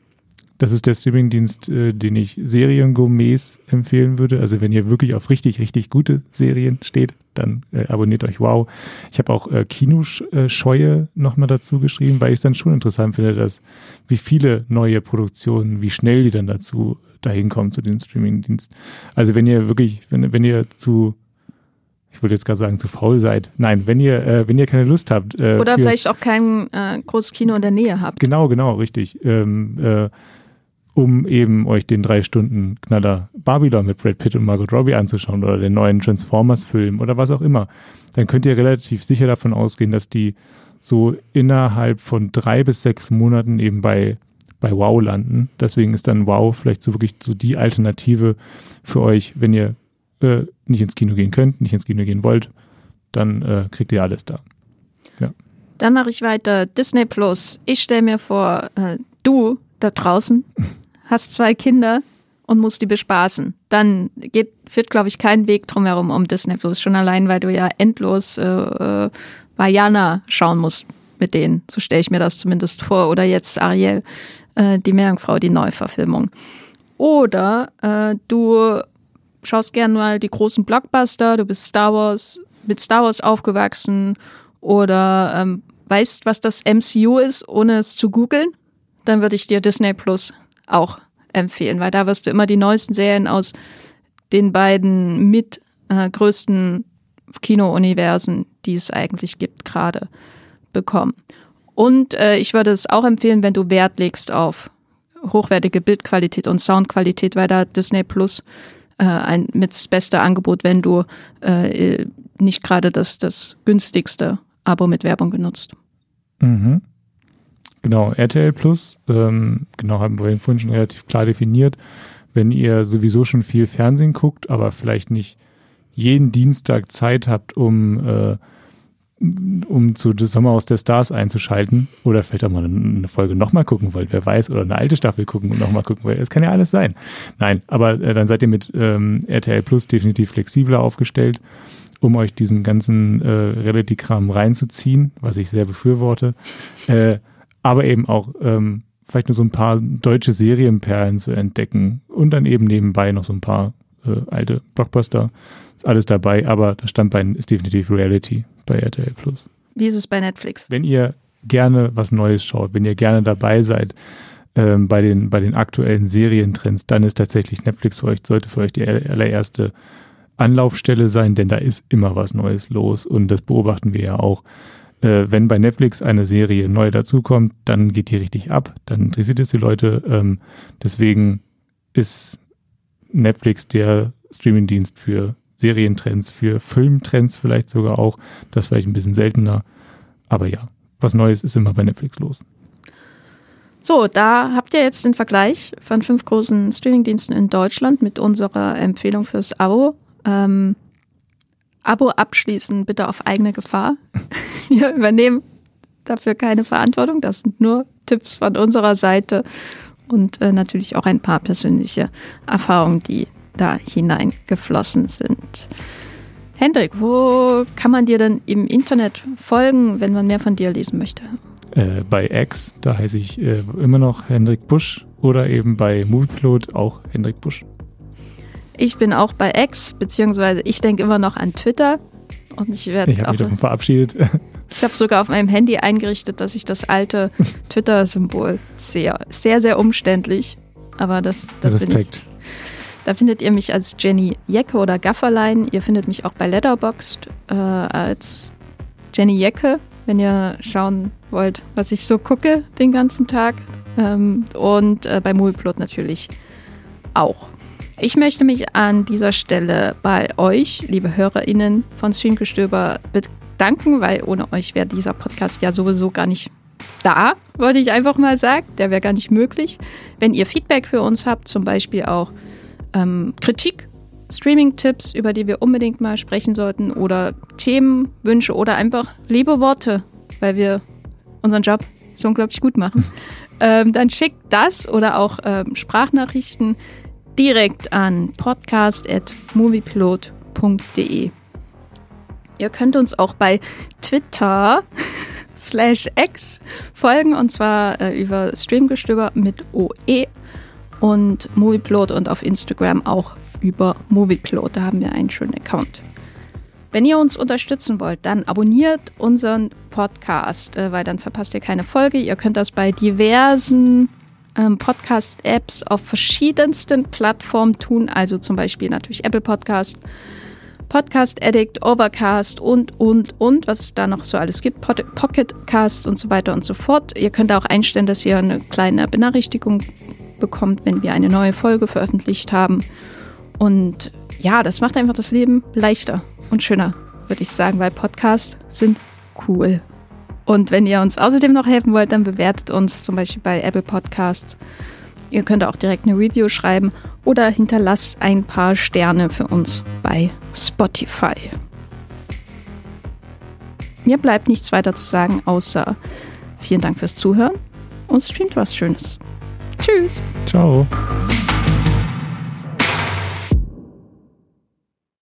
das ist der Streamingdienst, äh, den ich Seriengourmets empfehlen würde. Also wenn ihr wirklich auf richtig, richtig gute Serien steht, dann äh, abonniert euch Wow. Ich habe auch äh, Kinoscheue nochmal dazu geschrieben, weil ich es dann schon interessant finde, dass wie viele neue Produktionen, wie schnell die dann dazu dahin kommen zu dem Streamingdienst. Also wenn ihr wirklich, wenn, wenn ihr zu ich würde jetzt gerade sagen, zu faul seid. Nein, wenn ihr, äh, wenn ihr keine Lust habt. Äh, Oder für, vielleicht auch kein äh, großes Kino in der Nähe habt. Genau, genau, richtig. Ähm, äh, um eben euch den drei Stunden Knaller Babylon mit Brad Pitt und Margot Robbie anzuschauen oder den neuen Transformers-Film oder was auch immer, dann könnt ihr relativ sicher davon ausgehen, dass die so innerhalb von drei bis sechs Monaten eben bei, bei Wow landen. Deswegen ist dann Wow vielleicht so wirklich so die Alternative für euch, wenn ihr äh, nicht ins Kino gehen könnt, nicht ins Kino gehen wollt, dann äh, kriegt ihr alles da. Ja. Dann mache ich weiter. Disney Plus. Ich stelle mir vor, äh, du da draußen hast zwei Kinder und musst die bespaßen. Dann geht, führt, glaube ich, kein Weg drumherum um Disney Plus. Schon allein, weil du ja endlos äh, äh, Vajana schauen musst mit denen. So stelle ich mir das zumindest vor. Oder jetzt Ariel, äh, die Meerjungfrau, die Neuverfilmung. Oder äh, du schaust gern mal die großen Blockbuster, du bist Star Wars, mit Star Wars aufgewachsen oder ähm, weißt, was das MCU ist, ohne es zu googeln, dann würde ich dir Disney Plus auch empfehlen, weil da wirst du immer die neuesten Serien aus den beiden mit äh, größten Kino-Universen, die es eigentlich gibt, gerade bekommen. Und äh, ich würde es auch empfehlen, wenn du Wert legst auf hochwertige Bildqualität und Soundqualität, weil da Disney Plus äh, ein, mit beste Angebot, wenn du äh, nicht gerade das, das günstigste Abo mit Werbung genutzt. Mhm. Genau, RTL Plus, ähm, genau, haben wir vorhin schon relativ klar definiert. Wenn ihr sowieso schon viel Fernsehen guckt, aber vielleicht nicht jeden Dienstag Zeit habt, um äh, um zu The Sommer aus der Stars einzuschalten oder vielleicht auch mal eine Folge nochmal gucken wollt, wer weiß, oder eine alte Staffel gucken und nochmal gucken wollt. Das kann ja alles sein. Nein, aber äh, dann seid ihr mit ähm, RTL Plus definitiv flexibler aufgestellt, um euch diesen ganzen äh, Reality-Kram reinzuziehen, was ich sehr befürworte. Äh, aber eben auch ähm, vielleicht nur so ein paar deutsche Serienperlen zu entdecken und dann eben nebenbei noch so ein paar äh, alte Blockbuster. Ist alles dabei, aber das Standbein ist definitiv Reality bei RTL Plus. Wie ist es bei Netflix? Wenn ihr gerne was Neues schaut, wenn ihr gerne dabei seid ähm, bei, den, bei den aktuellen Serientrends, dann ist tatsächlich Netflix für euch, sollte für euch die allererste Anlaufstelle sein, denn da ist immer was Neues los und das beobachten wir ja auch. Äh, wenn bei Netflix eine Serie neu dazukommt, dann geht die richtig ab, dann interessiert es die Leute. Ähm, deswegen ist Netflix der Streamingdienst für Serientrends, für Filmtrends vielleicht sogar auch. Das vielleicht ein bisschen seltener. Aber ja, was Neues ist immer bei Netflix los. So, da habt ihr jetzt den Vergleich von fünf großen Streamingdiensten in Deutschland mit unserer Empfehlung fürs Abo. Ähm, Abo abschließen bitte auf eigene Gefahr. Wir übernehmen dafür keine Verantwortung. Das sind nur Tipps von unserer Seite und äh, natürlich auch ein paar persönliche Erfahrungen, die da hineingeflossen sind. Hendrik, wo kann man dir denn im Internet folgen, wenn man mehr von dir lesen möchte? Äh, bei X, da heiße ich äh, immer noch Hendrik Busch oder eben bei Movieplot auch Hendrik Busch. Ich bin auch bei X, beziehungsweise ich denke immer noch an Twitter. Und ich werde. Ich habe mich davon verabschiedet. Ich habe sogar auf meinem Handy eingerichtet, dass ich das alte Twitter-Symbol sehe. Sehr, sehr umständlich. Aber das, das Respekt. bin ich. Da findet ihr mich als Jenny Jecke oder Gafferlein. Ihr findet mich auch bei Letterboxd äh, als Jenny Jecke, wenn ihr schauen wollt, was ich so gucke den ganzen Tag. Ähm, und äh, bei Movieplot natürlich auch. Ich möchte mich an dieser Stelle bei euch, liebe HörerInnen von Streamgestöber, bedanken, weil ohne euch wäre dieser Podcast ja sowieso gar nicht da, wollte ich einfach mal sagen. Der wäre gar nicht möglich. Wenn ihr Feedback für uns habt, zum Beispiel auch ähm, Kritik, Streaming-Tipps, über die wir unbedingt mal sprechen sollten oder Themenwünsche oder einfach liebe Worte, weil wir unseren Job so unglaublich gut machen, ähm, dann schickt das oder auch ähm, Sprachnachrichten direkt an podcast.moviepilot.de. Ihr könnt uns auch bei Twitter slash x folgen und zwar äh, über Streamgestöber mit OE und Movieplot und auf Instagram auch über Movieplot. Da haben wir einen schönen Account. Wenn ihr uns unterstützen wollt, dann abonniert unseren Podcast, äh, weil dann verpasst ihr keine Folge. Ihr könnt das bei diversen Podcast-Apps auf verschiedensten Plattformen tun, also zum Beispiel natürlich Apple Podcast, Podcast Addict, Overcast und, und, und, was es da noch so alles gibt, Pocket Cast und so weiter und so fort. Ihr könnt auch einstellen, dass ihr eine kleine Benachrichtigung bekommt, wenn wir eine neue Folge veröffentlicht haben. Und ja, das macht einfach das Leben leichter und schöner, würde ich sagen, weil Podcasts sind cool. Und wenn ihr uns außerdem noch helfen wollt, dann bewertet uns zum Beispiel bei Apple Podcasts. Ihr könnt auch direkt eine Review schreiben oder hinterlasst ein paar Sterne für uns bei Spotify. Mir bleibt nichts weiter zu sagen, außer vielen Dank fürs Zuhören und streamt was Schönes. Tschüss. Ciao.